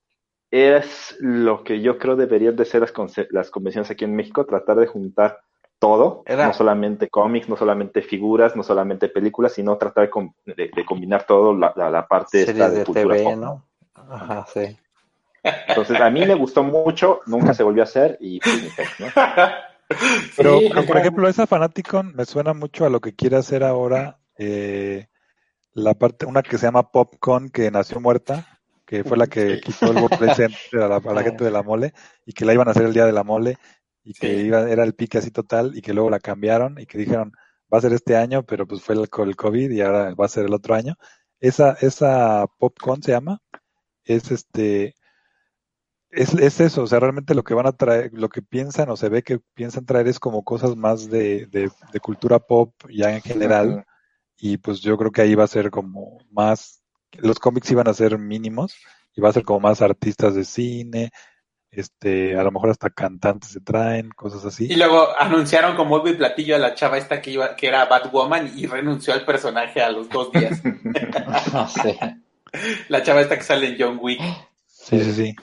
es lo que yo creo deberían de ser las, las convenciones aquí en México, tratar de juntar todo, Era- no solamente cómics, no solamente figuras, no solamente películas, sino tratar de, com- de- de combinar todo, la, la, la parte esta Series de, de cultura TV, pop, ¿no? Ajá, sí. Entonces, a mí me gustó mucho, nunca se volvió a hacer y pues, ¿no? Pero, Sí, pero, por ejemplo, esa Fanaticon me suena mucho a lo que quiere hacer ahora eh, la parte, una que se llama Popcon, que nació muerta, que fue la que quitó el World Trade <laughs> Center a la, a la gente de la mole, y que la iban a hacer el día de la mole, y que Sí. iba, era el pique así total, y que luego la cambiaron, y que dijeron, va a ser este año, pero pues fue el, el COVID y ahora va a ser el otro año. Esa, esa Popcon se llama, es este, es, es eso, o sea, realmente lo que van a traer, lo que piensan o se ve que piensan traer es como cosas más de, de, de cultura pop ya en general, y pues yo creo que ahí va a ser como más, los cómics iban a ser mínimos, y va a ser como más artistas de cine, este, a lo mejor hasta cantantes se traen, cosas así. Y luego anunciaron como Olvo y platillo a la chava esta que iba, que era Batwoman y renunció al personaje a los dos días. <laughs> No sé. la chava esta que sale en John Wick. Sí, sí, sí.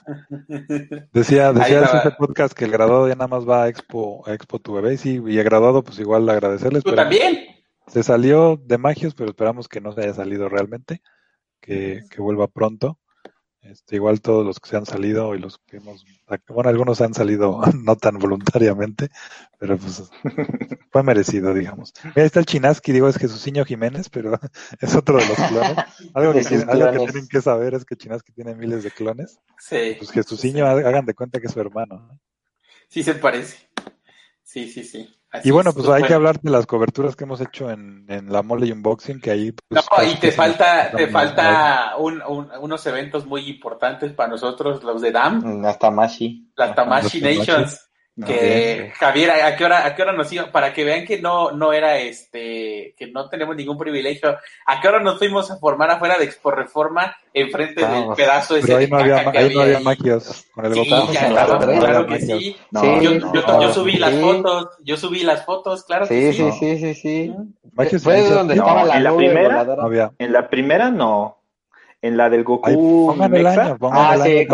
Decía, decía estaba. ese podcast que el graduado ya nada más va a Expo, a Expo Tu Bebé, y sí, y el graduado pues igual agradecerles, ¿Tú pero también? Se salió de Magios, pero esperamos que no se haya salido realmente, que, que vuelva pronto. Este, igual todos los que se han salido y los que hemos, bueno, algunos han salido <laughs> no tan voluntariamente, pero pues fue merecido, digamos. Mira, ahí está el Chinaski, digo, es Jesuciño Jiménez, pero <laughs> es otro de los clones. <laughs> Algo que, tienen que saber es que Chinaski tiene miles de clones. Sí. Pues Jesuciño, hagan de cuenta que es su hermano. ¿no? Sí se parece. Sí, sí, sí. Así Y bueno, es. pues hay que hablar de las coberturas que hemos hecho en, en la mole y unboxing, que ahí... No, Pues, y te falta, te falta un, un- unos eventos muy importantes para nosotros, los de DAM, las Tamashi los Tamashi. Nations. Que Javier, ¿a qué hora, a qué hora nos iba? Para que vean que no, no era este, que no tenemos ningún privilegio. ¿A qué hora nos fuimos a formar afuera de Expo Reforma enfrente del pedazo ese Pero ahí de no había, que ahí no había ahí? magios con el Sí, botón. ya, no, claro, no, no claro había que sí. No, Sí, Yo, no, yo, no. yo subí las Sí. fotos, yo subí las fotos, claro que Sí, sí. sí, sí, sí, sí. Magios Fue donde No, estaba la ¿en la primera? no había. En la primera no. En la del Goku el Mexa, año, Ah, el sí,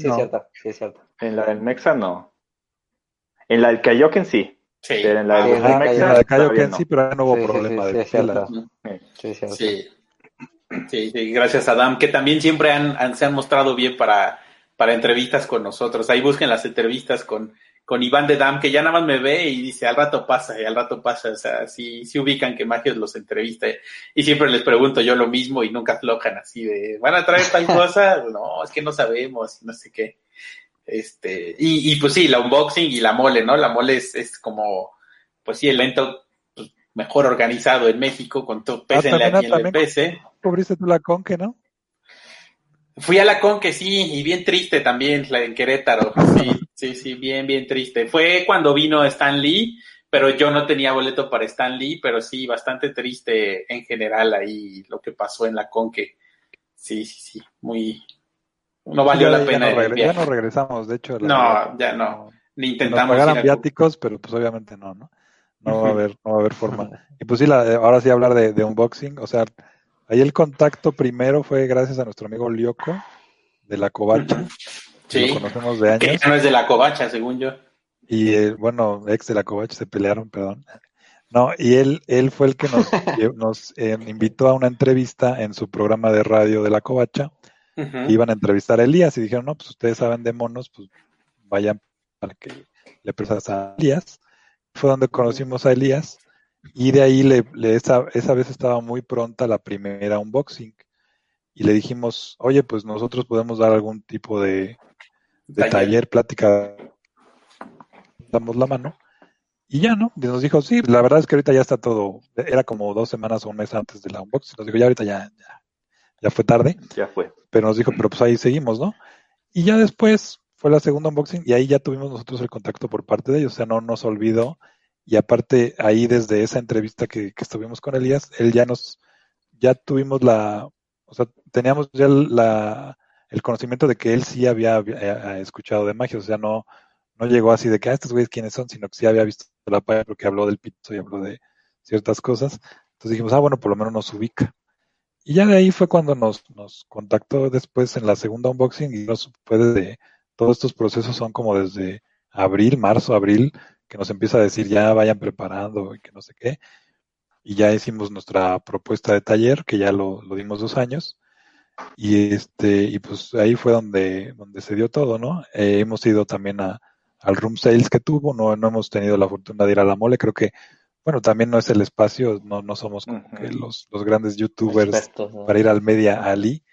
sí, no. cierto. Sí, es cierto. en la del Mexa no. En la del Kaioken sí, Sí. pero en la Sí, del en Goku la Ah, Mexa en la de Cayo todavía Ken no. sí, pero no hubo Sí, problema sí, de filas. Sí. Sí. Sí, sí, gracias Adam, que también siempre han, han- se han mostrado bien para, para entrevistas con nosotros. Ahí busquen las entrevistas con, con Iván de Dam, que ya nada más me ve y dice, al rato pasa, y al rato pasa. O sea, sí, sí ubican que Magios los entrevista. Y siempre les pregunto yo lo mismo y nunca aflojan así de, ¿van a traer tal <laughs> cosa? No, es que no sabemos, no sé qué. Este, y, y pues sí, la unboxing y la mole, ¿no? La mole es, es como, pues sí, el evento pues, mejor organizado en México, con todo, pésenle también- a quien le también- pese. ¿Cubriste tú la conque, no? Fui a la con que sí, y bien triste también, la en Querétaro. Sí, sí, sí, bien, bien triste. Fue cuando vino Stan Lee, pero yo no tenía boleto para Stan Lee, pero sí, bastante triste en general ahí lo que pasó en la con que sí, sí, sí, muy, no valió ya- la ya pena no el regre- ya no regresamos, de hecho. No, verdad, ya no. Ni Nos intentamos pagaran ir a- viáticos, pero pues obviamente no, ¿no? No va a haber, no va a haber forma. Y pues sí, la, ahora sí hablar de, de unboxing, o sea, ahí el contacto primero fue gracias a nuestro amigo Lyoko de la Covacha, que Sí, lo conocemos de que ya no es de la covacha, según yo. y eh, bueno, ex de la Covacha se pelearon, perdón. No, y él, él fue el que nos, <laughs> nos eh, invitó a una entrevista en su programa de radio de la Covacha, Iban a entrevistar a Elías y dijeron, no, pues ustedes saben de monos, pues vayan para que le prestas a Elías. Fue donde conocimos a Elías y de ahí le, esa, esa vez estaba muy pronta la primera unboxing y le dijimos, oye, pues nosotros podemos dar algún tipo de, de taller, plática, damos la mano. Y ya, ¿no? Y nos dijo, sí, la verdad es que ahorita ya está todo, era como dos semanas o un mes antes de la unboxing. Nos dijo, ya ahorita ya, ya, ya fue tarde. Ya fue. Pero nos dijo, pero pues ahí seguimos, ¿no? Y ya después fue la segunda unboxing y ahí ya tuvimos nosotros el contacto por parte de ellos, o sea, no nos olvidó. Y aparte, ahí desde esa entrevista que, que estuvimos con Elías, él ya nos, ya tuvimos la, o sea, teníamos ya la, el conocimiento de que él sí había, eh, escuchado de magia, o sea, no, no llegó así de que, ah, estos güeyes quiénes son, sino que sí había visto la página porque habló del pito y habló de ciertas cosas. Entonces dijimos, ah, bueno, por lo menos nos ubica. Y ya de ahí fue cuando nos, nos contactó después en la segunda unboxing y nos puede de, todos estos procesos son como desde abril, marzo, abril, que nos empieza a decir ya vayan preparando y que no sé qué. Y ya hicimos nuestra propuesta de taller, que ya lo, lo dimos dos años. Y este, y pues ahí fue donde, donde se dio todo, ¿no? Eh, hemos ido también a, al room sales que tuvo, no, no hemos tenido la fortuna de ir a la mole, creo que, bueno, también no es el espacio, no, no somos como que los, los grandes youtubers para ir al Media Ali,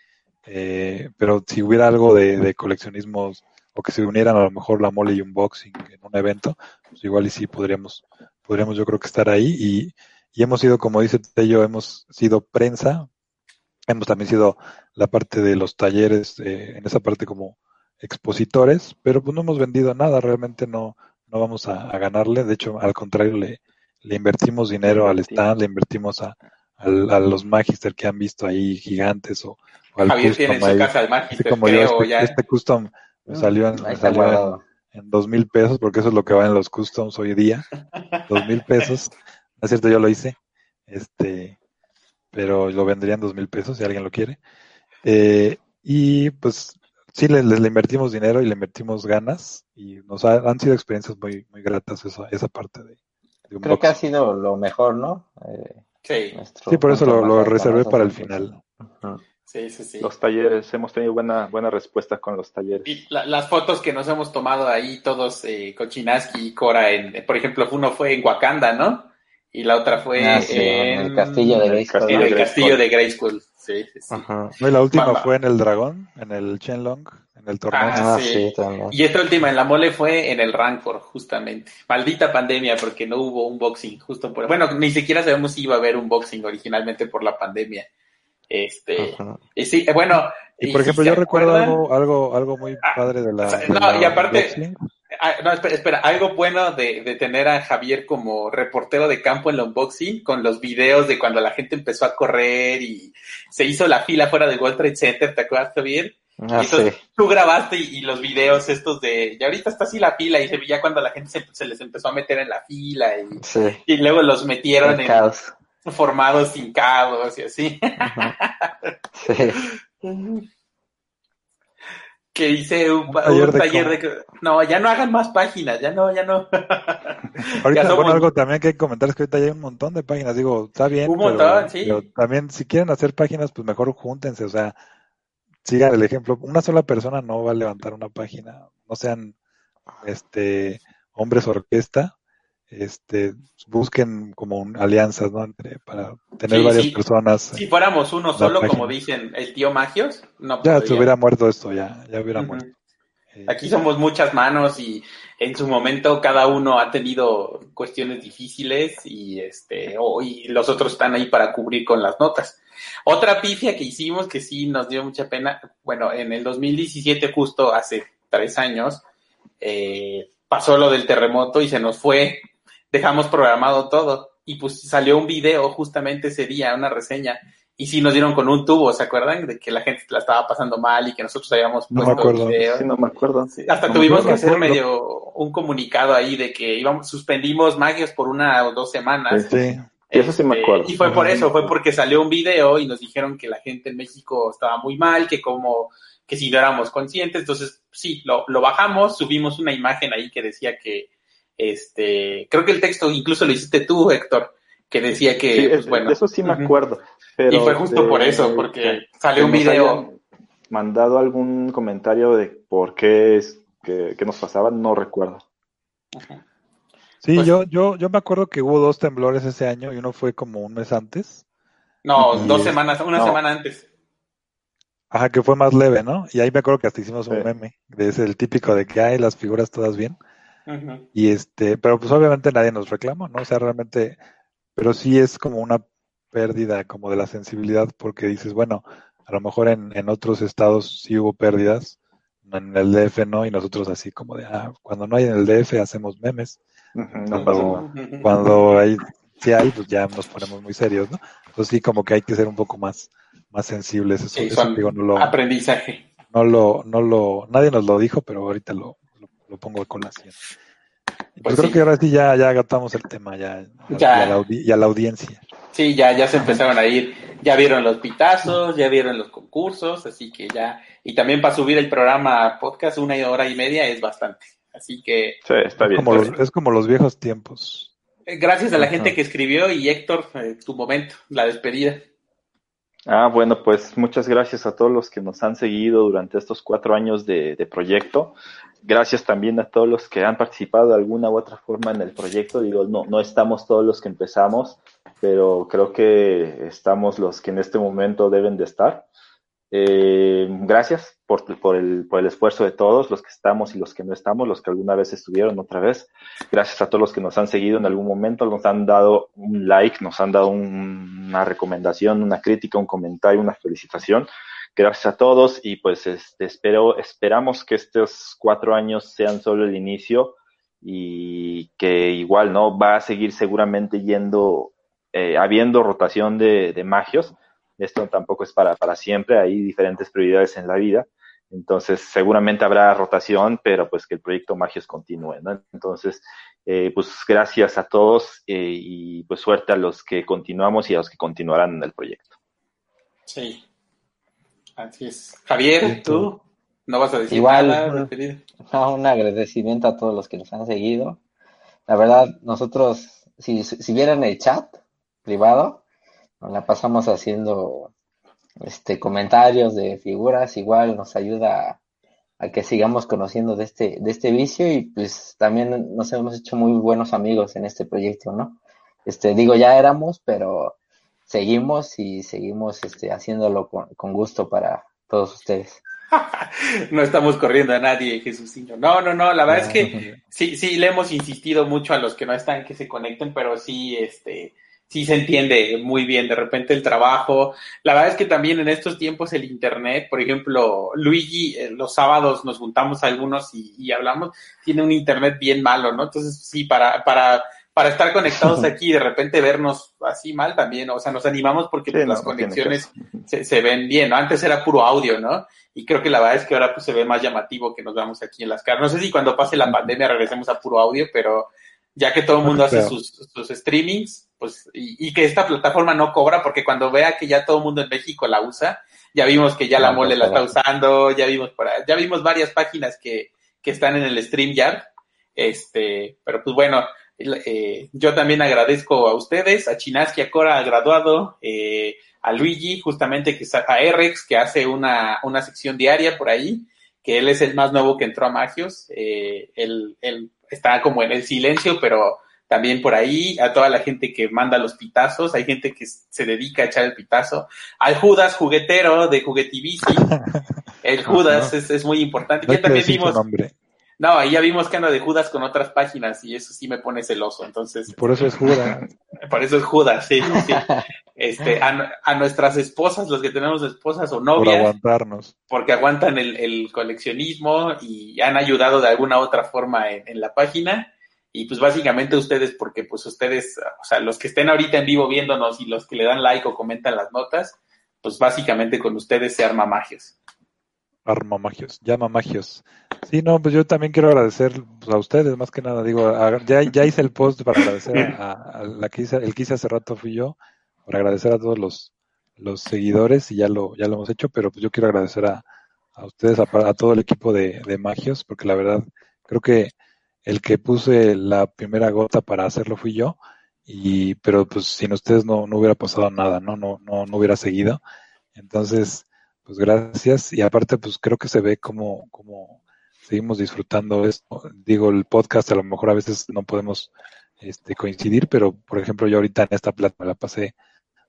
eh, pero si hubiera algo de, de coleccionismo o que se unieran a lo mejor la mole y un boxing en un evento, pues igual y sí podríamos, podríamos yo creo que estar ahí y, y hemos sido, como dice Tello, hemos sido prensa, hemos también sido la parte de los talleres, eh, en esa parte como expositores, pero pues no hemos vendido nada, realmente no, no vamos a, ganarle, de hecho, al contrario, le, le invertimos dinero al stand, le invertimos a, a, los Magister que han visto ahí gigantes o, al Javier tiene su casa de Magister, como creo, este, este, custom me salió, en, me salió en, dos mil pesos, porque eso es lo que va en los customs hoy día, <laughs> dos mil pesos, no es cierto, yo lo hice, este, pero lo vendrían dos mil pesos si alguien lo quiere. Eh, y pues sí, le, le, invertimos dinero y le invertimos ganas y nos han sido experiencias muy, muy gratas esa, esa parte de, Creo que ha sido lo mejor, ¿no? Eh, sí. Sí, por eso lo, lo reservé para el final. Sí, sí, sí. Los talleres, hemos tenido buena, buena respuesta con los talleres. Y las fotos que nos hemos tomado ahí, todos, eh, Kochinaski y Cora, en, por ejemplo, uno fue en Wakanda, ¿no? y la otra fue ah, en... el castillo de Grayskull. En el castillo de Grayskull, sí, sí, sí. No, y la última fue en el dragón, en el Chenlong, en el torneo. Ah, ah sí. también. Y esta última en la mole fue en el Rancor, justamente. Maldita pandemia, porque no hubo un boxing justo por... Bueno, ni siquiera sabemos si iba a haber un boxing originalmente por la pandemia. Este, y sí, bueno. Y por ejemplo, yo recuerdo algo, algo, algo muy padre de la. no, y aparte, Ah, no, espera, espera, algo bueno de, de, tener a Javier como reportero de campo en la unboxing, con los videos de cuando la gente empezó a correr y se hizo la fila fuera del World Trade Center, ¿te acuerdas, Javier? Ah, entonces, tú grabaste y, los videos estos de, y ahorita está así la fila y se veía cuando la gente se, se les empezó a meter en la fila y, y luego los metieron en caos. formados hincados y así. Sí. <laughs> que hice un, taller, de, no ya no hagan más páginas ya no ya no <laughs> ahorita algo también que hay que comentar es que ahorita ya hay un montón de páginas digo está bien un montón sí pero también si quieren hacer páginas pues mejor júntense o sea sigan el ejemplo una sola persona no va a levantar una página no sean este hombres orquesta este, busquen como alianzas, ¿no? para tener varias personas. Si fuéramos uno solo, como dicen el tío Magios, no Ya se hubiera muerto esto, ya, ya hubiera muerto. Aquí somos muchas manos y en su momento cada uno ha tenido cuestiones difíciles y este, y los otros están ahí para cubrir con las notas. Otra pifia que hicimos que sí nos dio mucha pena, bueno, en el 2017, justo hace tres años, eh, pasó lo del terremoto y se nos fue dejamos programado todo y pues salió un video justamente ese día, una reseña, y sí nos dieron con un tubo, ¿se acuerdan? De que la gente la estaba pasando mal y que nosotros habíamos puesto no Sí, no me acuerdo. hasta tuvimos que hacer medio un comunicado ahí de que íbamos, suspendimos magios por una o dos semanas. Sí, eso sí me este, acuerdo. Y fue por eso, fue porque salió un video y nos dijeron que la gente en México estaba muy mal, que como, que si no éramos conscientes, entonces sí, lo, lo bajamos, subimos una imagen ahí que decía que este, creo que el texto incluso lo hiciste tú, Héctor, que decía que, pues, bueno. Eso sí me acuerdo. y fue justo por eso, porque salió un video. Mandado algún comentario de por qué que, que nos pasaban, no recuerdo. Sí, Pues- yo, yo, yo me acuerdo que hubo dos temblores ese año y uno fue como un mes antes. No, Y- dos semanas, una no. semana antes. Ajá, que fue más leve, ¿no? Y ahí me acuerdo que hasta hicimos un Sí. meme, de ese el típico de que hay las figuras todas bien. Y este, pero pues obviamente nadie nos reclamó, ¿no? O sea, realmente, pero sí es como una pérdida como de la sensibilidad porque dices, bueno, a lo mejor en, en otros estados sí hubo pérdidas, en el DF no, y nosotros así como de, ah, cuando no hay en el DF hacemos memes, Cuando- No pasa nada. Ujú. cuando hay, sí hay, pues ya nos ponemos muy serios, ¿no? Entonces sí como que hay que ser un poco más, más sensibles, eso, Sí, eso, digo, no lo, aprendizaje. no lo, no lo, nadie nos lo dijo, pero ahorita lo, lo, lo pongo a colación. Pues Yo creo sí. que ahora sí ya, ya agotamos el tema, ya, Ya. Y, a la, audi- y a la audiencia. Sí, ya, ya se empezaron a ir, ya vieron los pitazos, ya vieron los concursos, así que ya, y también para subir el programa a podcast una hora y media es bastante. Así que Sí, está Es bien. como, está los, es como los viejos tiempos. eh, gracias a la Ajá. gente que escribió y Héctor, eh, tu momento, la despedida. Ah, bueno, pues muchas gracias a todos los que nos han seguido durante estos cuatro años de, de proyecto. Gracias también a todos los que han participado de alguna u otra forma en el proyecto. Digo, no, no estamos todos los que empezamos, pero creo que estamos los que en este momento deben de estar. Eh, gracias por, por, el, por el esfuerzo de todos, los que estamos y los que no estamos, los que alguna vez estuvieron otra vez. Gracias a todos los que nos han seguido en algún momento, nos han dado un like, nos han dado un- una recomendación, una crítica, un comentario, una felicitación. Gracias a todos y pues este, espero, esperamos que estos cuatro años sean solo el inicio y que igual no va a seguir seguramente yendo, eh, habiendo rotación de, magios. Esto tampoco es para, para siempre, hay diferentes prioridades en la vida. Entonces, seguramente habrá rotación, pero pues que el proyecto Magios continúe, ¿no? Entonces, eh, pues gracias a todos eh, y pues suerte a los que continuamos y a los que continuarán en el proyecto. Sí. Así es. Javier, tú no vas a decir Igual, nada. <laughs> No, un agradecimiento a todos los que nos han seguido. La verdad, nosotros, si, si vieran el chat privado, nos la pasamos haciendo este comentarios de figuras, igual nos ayuda a, a que sigamos conociendo de este, de este vicio y pues también nos hemos hecho muy buenos amigos en este proyecto, ¿no? Este, digo, ya éramos, pero seguimos y seguimos este, haciéndolo con, con gusto para todos ustedes. <laughs> No estamos corriendo a nadie, Jesúsinho. No, no, no, la verdad es que <laughs> sí, sí, le hemos insistido mucho a los que no están que se conecten, pero sí, este, sí se entiende muy bien de repente el trabajo. La verdad es que también en estos tiempos el internet, por ejemplo, Luigi, eh, los sábados nos juntamos algunos y, y hablamos, tiene un internet bien malo, ¿no? Entonces sí, para, para, para estar conectados aquí y de repente vernos así mal también, o sea, nos animamos porque Sí, pues, no, las no conexiones se, se ven bien, ¿no? Antes era puro audio, ¿no? Y creo que la verdad es que ahora pues se ve más llamativo que nos veamos aquí en las caras. No sé si cuando pase la pandemia regresemos a puro audio, pero ya que todo el mundo hace sus, sus streamings, pues, y, y que esta plataforma no cobra, porque cuando vea que ya todo el mundo en México la usa, ya vimos que ya la No, mole la está usando, ya vimos ya vimos varias páginas que, que están en el StreamYard, este, pero pues bueno, eh, yo también agradezco a ustedes, a Chinaski, a Cora, graduado, eh, a Luigi, justamente que a Rex, que hace una, una sección diaria por ahí, que él es el más nuevo que entró a Magios, eh, él, él está como en el silencio, pero también por ahí, a toda la gente que manda los pitazos, hay gente que se dedica a echar el pitazo, al Judas juguetero de Juguetivici, <laughs> el Judas es, es muy importante, No que también vimos, nombre. No, ahí ya vimos que anda de Judas con otras páginas y eso sí me pone celoso, entonces, Por eso es Judas. <laughs> por eso es Judas, sí, sí. Este, a, a nuestras esposas, los que tenemos esposas o por novias, aguantarnos. porque aguantan el, el coleccionismo y han ayudado de alguna otra forma en, en la página. Y pues básicamente ustedes, porque pues ustedes, o sea, los que estén ahorita en vivo viéndonos y los que le dan like o comentan las notas, pues básicamente con ustedes se arma magios. Arma Magios, llama Magios. Sí, no, pues yo también quiero agradecer pues, a ustedes, más que nada. Digo, a- ya, ya hice el post para agradecer a, a la que hice, el que hice hace rato fui yo, para agradecer a todos los, los seguidores y ya lo, ya lo hemos hecho, pero pues yo quiero agradecer a, a ustedes, a, a todo el equipo de, de Magios, porque la verdad creo que el que puse la primera gota para hacerlo fui yo, y pero pues sin ustedes no, no hubiera pasado nada, ¿no? No, no, no hubiera seguido. Entonces, pues gracias. Y aparte, pues creo que se ve como, como, seguimos disfrutando esto. Digo, el podcast a lo mejor a veces no podemos este, coincidir, pero por ejemplo yo ahorita en esta plata me la pasé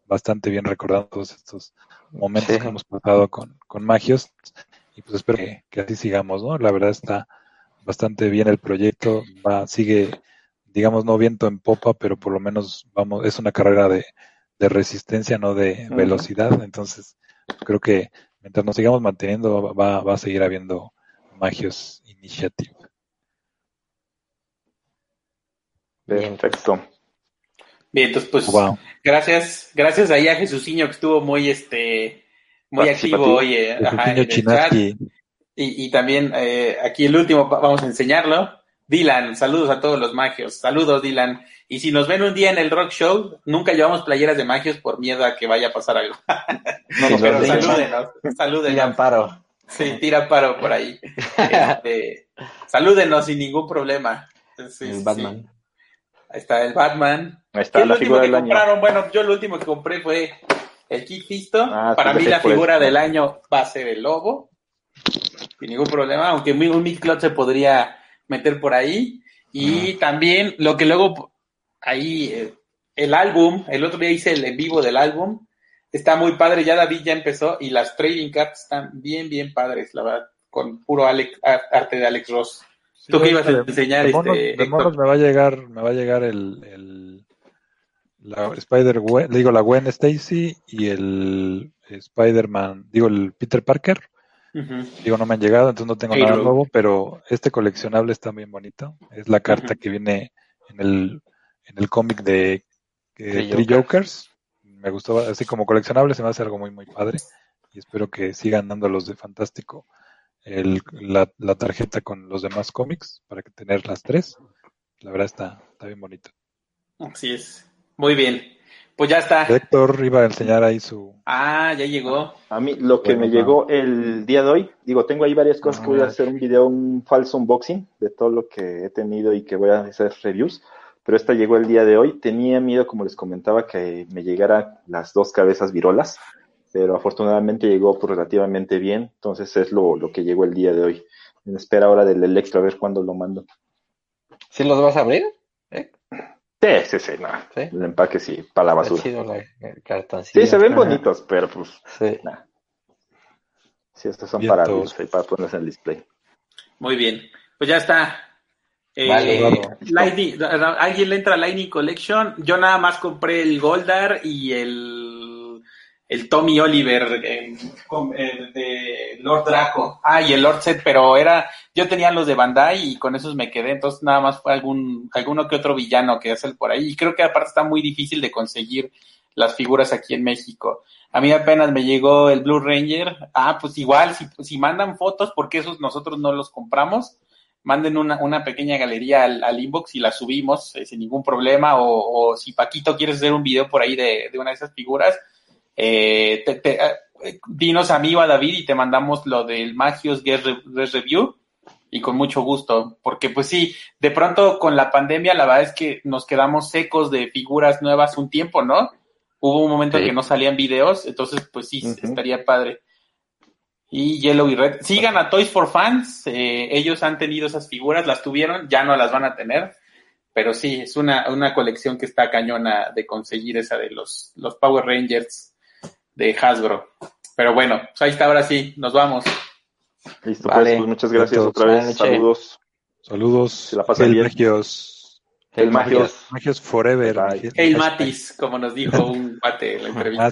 bastante bien recordando todos estos momentos que hemos pasado con, con Magios y pues espero que, así sigamos, ¿no? La verdad está bastante bien el proyecto, va, sigue, digamos, no viento en popa, pero por lo menos vamos, es una carrera de, de resistencia, no de velocidad, entonces creo que mientras nos sigamos manteniendo va, va a seguir habiendo Magios Initiative. Perfecto. Bien, entonces pues gracias, gracias ahí a Jesuciño que estuvo muy este muy activo hoy eh, en el chat. Y, y también eh, aquí el último vamos a enseñarlo. Dylan, saludos a todos los magios. Saludos, Dylan. Y si nos ven un día en el rock show, nunca llevamos playeras de magios por miedo a que vaya a pasar algo. <laughs> no, pero salúdenos, salúdenos. Tira paro. Sí, tira paro por ahí. Este, salúdenos sin ningún problema. el Batman. Ahí está el Batman. Ahí está la figura del año. Bueno, yo lo último que compré fue el Kit Fisto. Ah, Para mí la figura del año va a ser el lobo. Sin ningún problema, aunque un Midcloud se podría meter por ahí. Y también lo que luego ahí, eh, el álbum, el otro día hice el en vivo del álbum, está muy padre, ya David ya empezó y las trading cards están bien, bien padres, la verdad, con puro arte de Alex Ross. ¿Tú qué ibas a enseñar? De, este, monos, me va a llegar, me va a llegar el, el la Spider Gwen, digo la Gwen Stacy y el Spider-Man, digo el Peter Parker. Digo, no me han llegado, entonces no tengo nada nuevo, pero este coleccionable está bien bonito. Es la carta que viene en el, en el cómic de Three Jokers. Me gustó, así como coleccionable se me hace algo muy, muy padre. Y espero que sigan dando los de Fantástico el, la, la, tarjeta con los demás cómics para que tener las tres. La verdad está, está bien bonito. Así es. Muy bien. Pues ya está. Héctor iba a enseñar ahí su. Ah, ya llegó. A mí lo que me llegó el día de hoy, digo, tengo ahí varias cosas que voy a hacer un video, un falso unboxing de todo lo que he tenido y que voy a hacer reviews. Pero esta llegó el día de hoy. Tenía miedo, como les comentaba, que me llegara las dos cabezas virolas pero afortunadamente llegó pues, relativamente bien, entonces es lo, lo, que llegó el día de hoy. En espera ahora del Electro a ver cuándo lo mando. ¿Sí los vas a abrir? ¿Eh? Sí, sí, sí, no. El empaque sí, para la basura. sí, se ven bonitos, pero pues sí. Sí, estos son para, para ponerse en el display. Muy bien, pues ya está. Eh, alguien le entra a Lightning Collection. Yo nada más compré el Goldar y el el Tommy Oliver eh, de Lord Draco. Ah, y el Lord Set, pero era, yo tenía los de Bandai y con esos me quedé, entonces nada más fue algún, alguno que otro villano que es el por ahí. Y creo que aparte está muy difícil de conseguir las figuras aquí en México. A mí apenas me llegó el Blue Ranger. Ah, pues igual, si, si mandan fotos, porque esos nosotros no los compramos, manden una, una pequeña galería al, inbox y la subimos eh, sin ningún problema. O, o si Paquito quieres hacer un video por ahí de, de una de esas figuras, eh, te, eh, dinos a mí o a David y te mandamos lo del Magios Guest Review y con mucho gusto, porque pues sí, de pronto con la pandemia la verdad es que nos quedamos secos de figuras nuevas un tiempo, ¿no? Hubo un momento en que no salían videos, entonces pues sí, estaría padre. Y Yellow y Red, sigan a Toys for Fans, eh, ellos han tenido esas figuras, las tuvieron, ya no las van a tener, pero sí, es una, una colección que está cañona de conseguir esa de los, los Power Rangers de Hasbro. Pero bueno, pues ahí está, ahora sí, nos vamos. Listo, pues, pues muchas gracias otra vez. Saludos. Saludos. la pasen el Magios. El Magios. Magios Forever. El Matis, como nos dijo un pate en la <laughs> entrevista.